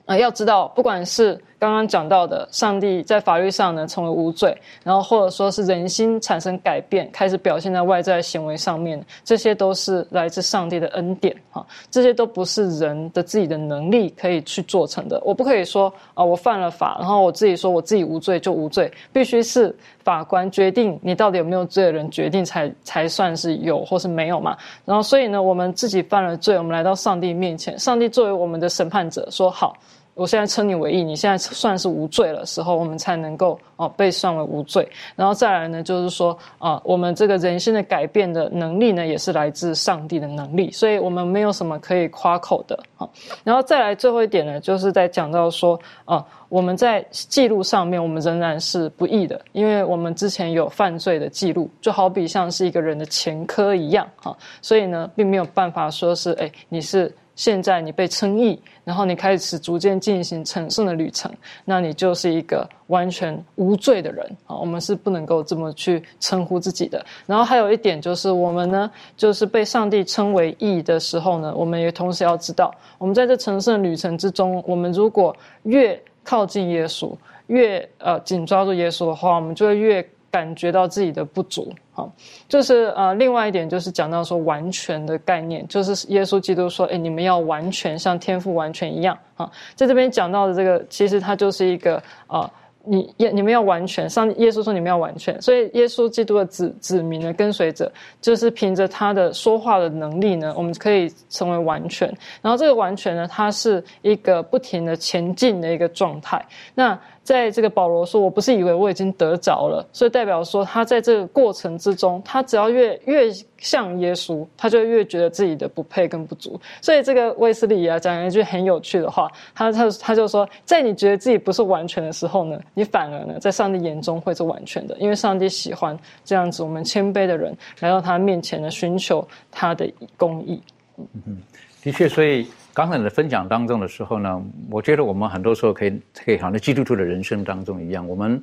呃要知道，不管是刚刚讲到的，上帝在法律上呢成为无罪，然后或者说是人心产生改变，开始表现在外在行为上面，这些都是来自上帝的恩典哈，这些都不是人的自己的能力可以去做成的。我不可以说啊，我犯了法，然后我自己说我自己无罪就无罪，必须是法官决定你到底有没有罪的人决定才才算是有或是没有嘛。然后所以呢，我们自己犯了罪，我们来到上帝面前，上帝作为我们的审判者说好。我现在称你为义，你现在算是无罪了时候，我们才能够哦被算为无罪。然后再来呢，就是说啊，我们这个人性的改变的能力呢，也是来自上帝的能力，所以我们没有什么可以夸口的啊。然后再来最后一点呢，就是在讲到说啊，我们在记录上面，我们仍然是不义的，因为我们之前有犯罪的记录，就好比像是一个人的前科一样哈，所以呢，并没有办法说是哎你是。现在你被称义，然后你开始逐渐进行成圣的旅程，那你就是一个完全无罪的人啊！我们是不能够这么去称呼自己的。然后还有一点就是，我们呢，就是被上帝称为义的时候呢，我们也同时要知道，我们在这成圣旅程之中，我们如果越靠近耶稣，越呃紧抓住耶稣的话，我们就会越。感觉到自己的不足，好，就是呃，另外一点就是讲到说完全的概念，就是耶稣基督说，哎，你们要完全像天赋完全一样，啊，在这边讲到的这个，其实它就是一个啊。你耶，你们要完全。上耶稣说你们要完全，所以耶稣基督的子子民的跟随者，就是凭着他的说话的能力呢，我们可以成为完全。然后这个完全呢，它是一个不停的前进的一个状态。那在这个保罗说，我不是以为我已经得着了，所以代表说他在这个过程之中，他只要越越。像耶稣，他就越觉得自己的不配跟不足。所以这个卫斯理啊讲了一句很有趣的话，他他他就说，在你觉得自己不是完全的时候呢，你反而呢在上帝眼中会是完全的，因为上帝喜欢这样子我们谦卑的人来到他面前呢，寻求他的公义。嗯嗯，的确，所以刚才你的分享当中的时候呢，我觉得我们很多时候可以可以好像基督徒的人生当中一样，我们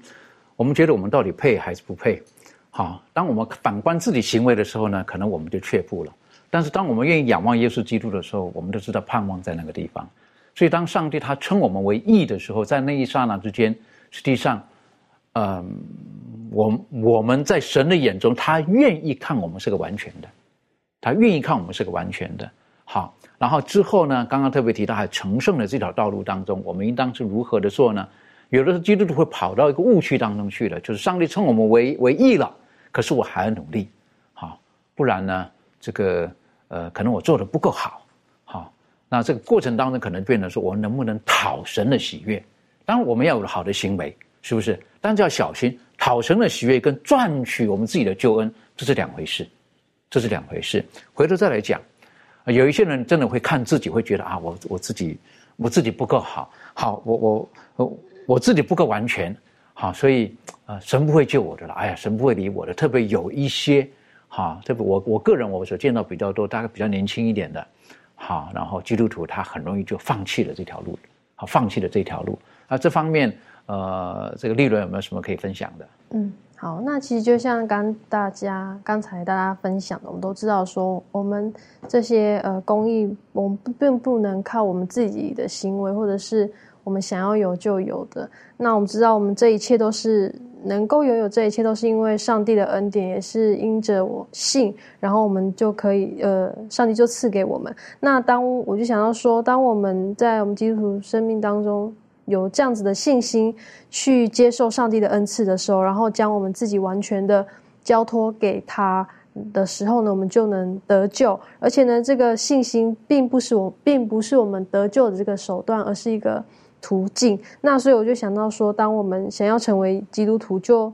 我们觉得我们到底配还是不配？好，当我们反观自己行为的时候呢，可能我们就却步了。但是当我们愿意仰望耶稣基督的时候，我们都知道盼望在那个地方。所以当上帝他称我们为义的时候，在那一刹那之间，实际上，嗯，我我们在神的眼中，他愿意看我们是个完全的，他愿意看我们是个完全的。好，然后之后呢，刚刚特别提到，还成圣的这条道路当中，我们应当是如何的做呢？有的时候基督徒会跑到一个误区当中去了，就是上帝称我们为为义了。可是我还要努力，好，不然呢？这个呃，可能我做的不够好，好，那这个过程当中可能变成说，我能不能讨神的喜悦？当然，我们要有好的行为，是不是？但是要小心，讨神的喜悦跟赚取我们自己的救恩，这是两回事，这是两回事。回头再来讲，有一些人真的会看自己，会觉得啊，我我自己我自己不够好，好，我我我我自己不够完全。好，所以啊，神不会救我的了。哎呀，神不会理我的。特别有一些，哈，特别我我个人我所见到比较多，大概比较年轻一点的，好，然后基督徒他很容易就放弃了这条路，好，放弃了这条路。那这方面，呃，这个利润有没有什么可以分享的？嗯，好，那其实就像刚大家刚才大家分享的，我们都知道说，我们这些呃公益，我们并不能靠我们自己的行为或者是。我们想要有就有的，那我们知道，我们这一切都是能够拥有这一切，都是因为上帝的恩典，也是因着我信，然后我们就可以，呃，上帝就赐给我们。那当我就想要说，当我们在我们基督徒生命当中有这样子的信心，去接受上帝的恩赐的时候，然后将我们自己完全的交托给他的时候呢，我们就能得救。而且呢，这个信心并不是我，并不是我们得救的这个手段，而是一个。途径，那所以我就想到说，当我们想要成为基督徒，就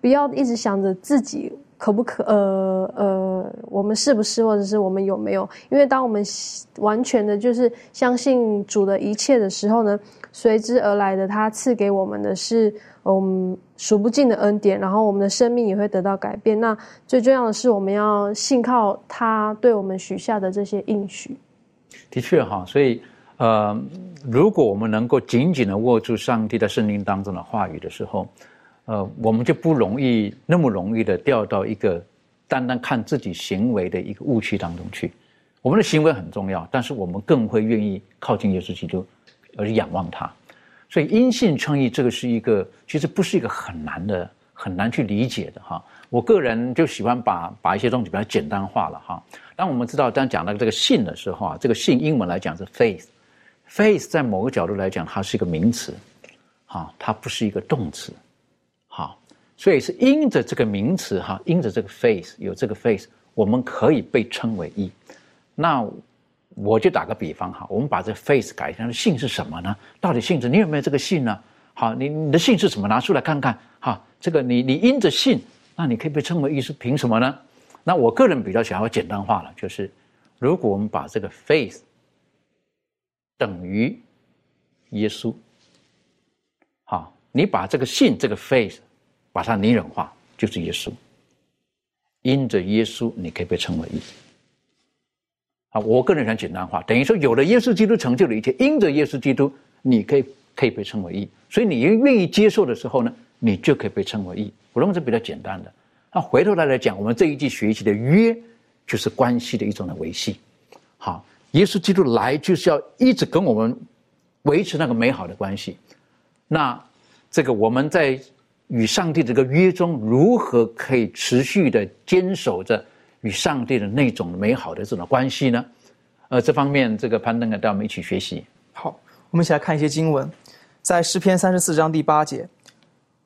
不要一直想着自己可不可，呃呃，我们是不是，或者是我们有没有？因为当我们完全的就是相信主的一切的时候呢，随之而来的，他赐给我们的是嗯数不尽的恩典，然后我们的生命也会得到改变。那最重要的是，我们要信靠他对我们许下的这些应许。的确哈，所以。呃，如果我们能够紧紧的握住上帝在圣经当中的话语的时候，呃，我们就不容易那么容易的掉到一个单单看自己行为的一个误区当中去。我们的行为很重要，但是我们更会愿意靠近耶稣基督，而是仰望他。所以因信称义这个是一个，其实不是一个很难的、很难去理解的哈。我个人就喜欢把把一些东西比较简单化了哈。当我们知道，当讲到这个信的时候啊，这个信英文来讲是 faith，faith 在某个角度来讲，它是一个名词，哈，它不是一个动词，好，所以是因着这个名词哈，因着这个 faith 有这个 faith，我们可以被称为义。那我就打个比方哈，我们把这 faith 改成信是什么呢？到底信是你有没有这个信呢？好，你你的信是什么？拿出来看看哈。这个你你因着信。那你可以被称为义，是凭什么呢？那我个人比较想要简单化了，就是如果我们把这个 faith 等于耶稣，好，你把这个信这个 faith 把它拟人化，就是耶稣。因着耶稣，你可以被称为义。好，我个人想简单化，等于说有了耶稣基督成就的一切，因着耶稣基督，你可以可以被称为义。所以你愿意接受的时候呢？你就可以被称为义，我认为是比较简单的。那回头来来讲，我们这一季学习的约，就是关系的一种的维系。好，耶稣基督来就是要一直跟我们维持那个美好的关系。那这个我们在与上帝这个约中，如何可以持续的坚守着与上帝的那种美好的这种关系呢？呃，这方面这个攀登啊，带我们一起学习。好，我们一起来看一些经文，在诗篇三十四章第八节。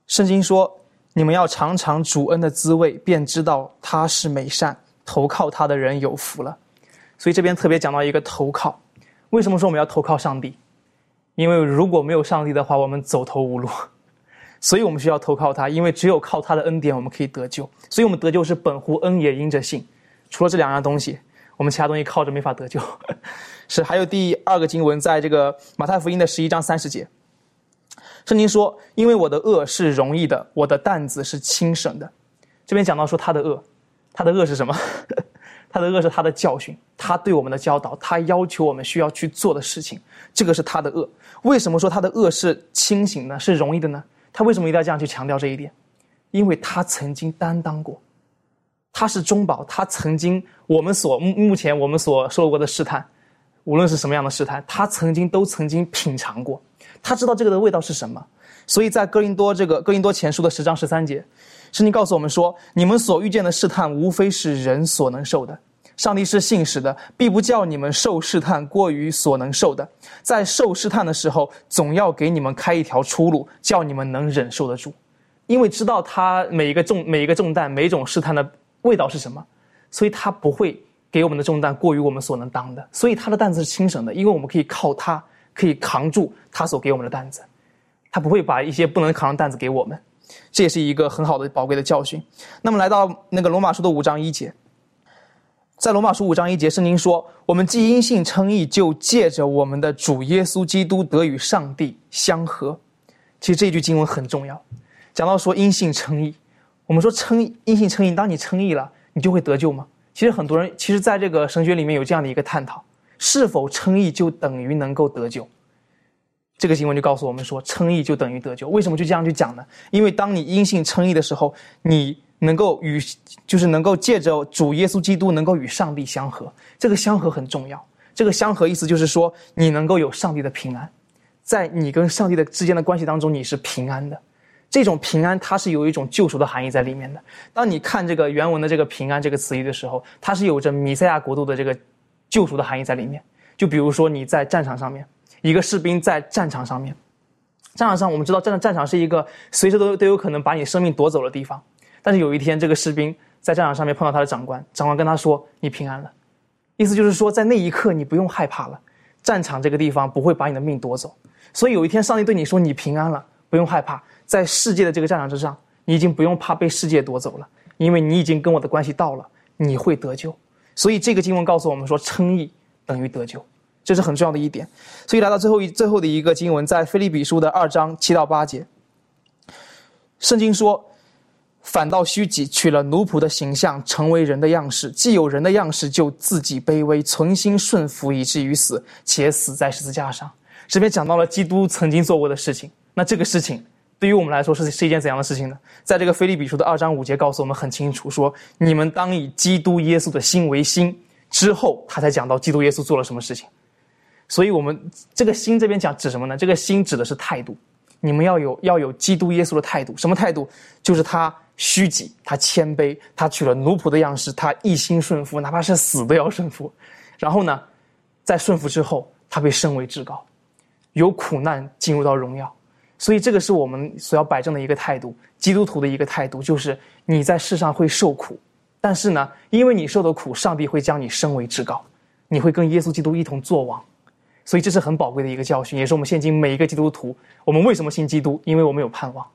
圣经说：“你们要尝尝主恩的滋味，便知道他是美善。投靠他的人有福了。”所以这边特别讲到一个投靠。为什么说我们要投靠上帝？因为如果没有上帝的话，我们走投无路。所以我们需要投靠他，因为只有靠他的恩典，我们可以得救。所以我们得救是本乎恩，也因着信。除了这两样东西，我们其他东西靠着没法得救。是还有第二个经文，在这个马太福音的十一章三十节。圣经说：“因为我的恶是容易的，我的担子是轻省的。”这边讲到说他的恶，他的恶是什么？他的恶是他的教训，他对我们的教导，他要求我们需要去做的事情，这个是他的恶。为什么说他的恶是清醒的，是容易的呢？他为什么一定要这样去强调这一点？因为他曾经担当过，他是中保，他曾经我们所目目前我们所受过的试探，无论是什么样的试探，他曾经都曾经品尝过。他知道这个的味道是什么，所以在哥林多这个哥林多前书的十章十三节，圣经告诉我们说：你们所遇见的试探，无非是人所能受的。上帝是信实的，必不叫你们受试探过于所能受的。在受试探的时候，总要给你们开一条出路，叫你们能忍受得住。因为知道他每一个重每一个重担，每一种试探的味道是什么，所以他不会给我们的重担过于我们所能当的。所以他的担子是轻省的，因为我们可以靠他。可以扛住他所给我们的担子，他不会把一些不能扛的担子给我们，这也是一个很好的宝贵的教训。那么来到那个罗马书的五章一节，在罗马书五章一节，圣经说：“我们既因信称义，就借着我们的主耶稣基督得与上帝相合。”其实这句经文很重要，讲到说因信称义，我们说称因信称义，当你称义了，你就会得救吗？其实很多人其实在这个神学里面有这样的一个探讨。是否称义就等于能够得救？这个经文就告诉我们说，称义就等于得救。为什么就这样去讲呢？因为当你因信称义的时候，你能够与，就是能够借着主耶稣基督能够与上帝相合。这个相合很重要。这个相合意思就是说，你能够有上帝的平安，在你跟上帝的之间的关系当中，你是平安的。这种平安，它是有一种救赎的含义在里面的。当你看这个原文的这个平安这个词义的时候，它是有着弥赛亚国度的这个。救赎的含义在里面，就比如说你在战场上面，一个士兵在战场上面，战场上我们知道战战场是一个随时都都有可能把你生命夺走的地方，但是有一天这个士兵在战场上面碰到他的长官，长官跟他说你平安了，意思就是说在那一刻你不用害怕了，战场这个地方不会把你的命夺走，所以有一天上帝对你说你平安了，不用害怕，在世界的这个战场之上，你已经不用怕被世界夺走了，因为你已经跟我的关系到了，你会得救。所以这个经文告诉我们说，称义等于得救，这是很重要的一点。所以来到最后一最后的一个经文，在腓利比书的二章七到八节，圣经说：“反倒虚己，取了奴仆的形象，成为人的样式。既有人的样式，就自己卑微，存心顺服，以至于死，且死在十字架上。”这边讲到了基督曾经做过的事情。那这个事情。对于我们来说是是一件怎样的事情呢？在这个菲利比书的二章五节告诉我们很清楚，说你们当以基督耶稣的心为心。之后他才讲到基督耶稣做了什么事情。所以我们这个心这边讲指什么呢？这个心指的是态度，你们要有要有基督耶稣的态度。什么态度？就是他虚己，他谦卑，他取了奴仆的样式，他一心顺服，哪怕是死都要顺服。然后呢，在顺服之后，他被升为至高，由苦难进入到荣耀。所以这个是我们所要摆正的一个态度，基督徒的一个态度，就是你在世上会受苦，但是呢，因为你受的苦，上帝会将你升为至高，你会跟耶稣基督一同作王。所以这是很宝贵的一个教训，也是我们现今每一个基督徒，我们为什么信基督？因为我们有盼望。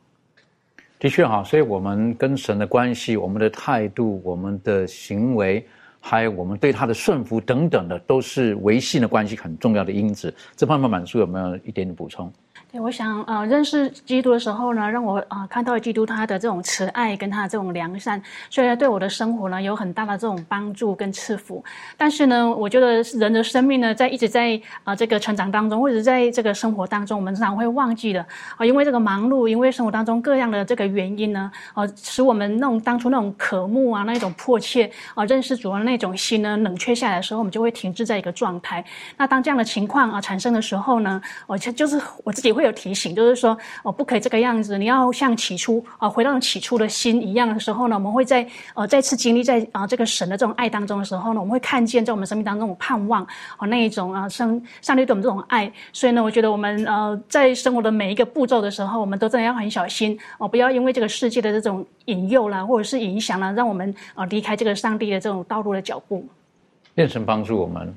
的确哈，所以我们跟神的关系、我们的态度、我们的行为，还有我们对他的顺服等等的，都是维系的关系很重要的因子。这方面满叔有没有一点点补充？我想，呃，认识基督的时候呢，让我啊看到基督他的这种慈爱跟他的这种良善，虽然对我的生活呢有很大的这种帮助跟赐福。但是呢，我觉得人的生命呢，在一直在啊这个成长当中，或者在这个生活当中，我们常常会忘记的啊，因为这个忙碌，因为生活当中各样的这个原因呢，啊，使我们那种当初那种渴慕啊，那种迫切啊，认识主的那种心呢，冷却下来的时候，我们就会停滞在一个状态。那当这样的情况啊产生的时候呢，我就就是我自己会。有提醒，就是说哦，不可以这个样子。你要像起初啊，回到起初的心一样的时候呢，我们会在呃再次经历在啊这个神的这种爱当中的时候呢，我们会看见在我们生命当中种盼望和那一种啊上上帝对我们这种爱。所以呢，我觉得我们呃在生活的每一个步骤的时候，我们都真的要很小心哦，不要因为这个世界的这种引诱啦，或者是影响啦，让我们啊离开这个上帝的这种道路的脚步。愿神帮助我们。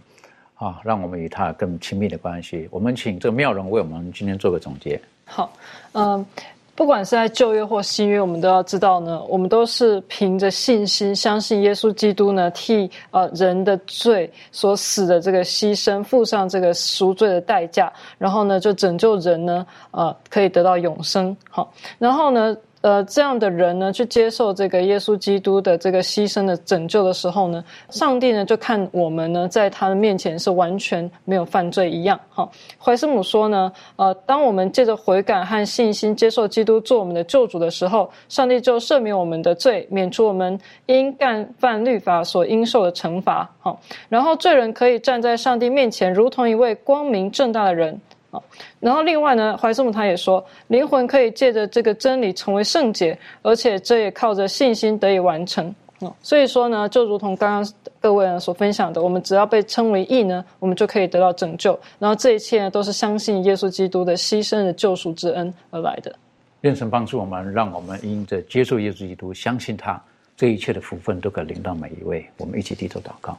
啊，让我们与他更亲密的关系。我们请这个妙容为我们今天做个总结。好，嗯，不管是在旧约或新约，我们都要知道呢，我们都是凭着信心相信耶稣基督呢，替呃人的罪所死的这个牺牲，付上这个赎罪的代价，然后呢，就拯救人呢，呃，可以得到永生。好，然后呢。呃，这样的人呢，去接受这个耶稣基督的这个牺牲的拯救的时候呢，上帝呢就看我们呢，在他的面前是完全没有犯罪一样。哈，怀斯姆说呢，呃，当我们借着悔改和信心接受基督做我们的救主的时候，上帝就赦免我们的罪，免除我们因干犯律法所应受的惩罚。哈，然后罪人可以站在上帝面前，如同一位光明正大的人。啊，然后另外呢，怀斯姆他也说，灵魂可以借着这个真理成为圣洁，而且这也靠着信心得以完成。啊，所以说呢，就如同刚刚各位呢所分享的，我们只要被称为义呢，我们就可以得到拯救。然后这一切呢，都是相信耶稣基督的牺牲的救赎之恩而来的。愿神帮助我们，让我们因着接受耶稣基督，相信他，这一切的福分都可临到每一位。我们一起低头祷告。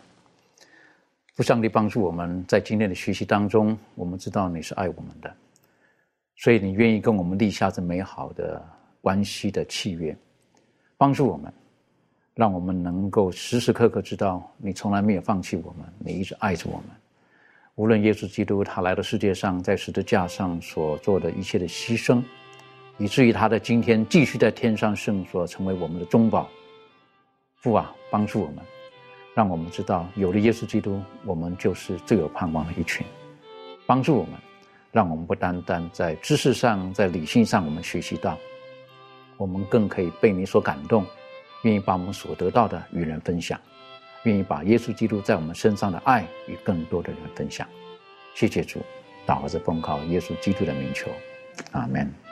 父上帝帮助我们在今天的学习当中，我们知道你是爱我们的，所以你愿意跟我们立下这美好的关系的契约，帮助我们，让我们能够时时刻刻知道你从来没有放弃我们，你一直爱着我们。无论耶稣基督他来到世界上，在十字架上所做的一切的牺牲，以至于他的今天继续在天上圣所成为我们的中保。父啊，帮助我们。让我们知道，有了耶稣基督，我们就是最有盼望的一群。帮助我们，让我们不单单在知识上、在理性上，我们学习到，我们更可以被你所感动，愿意把我们所得到的与人分享，愿意把耶稣基督在我们身上的爱与更多的人分享。谢谢主，祷告着奉靠耶稣基督的名求，阿门。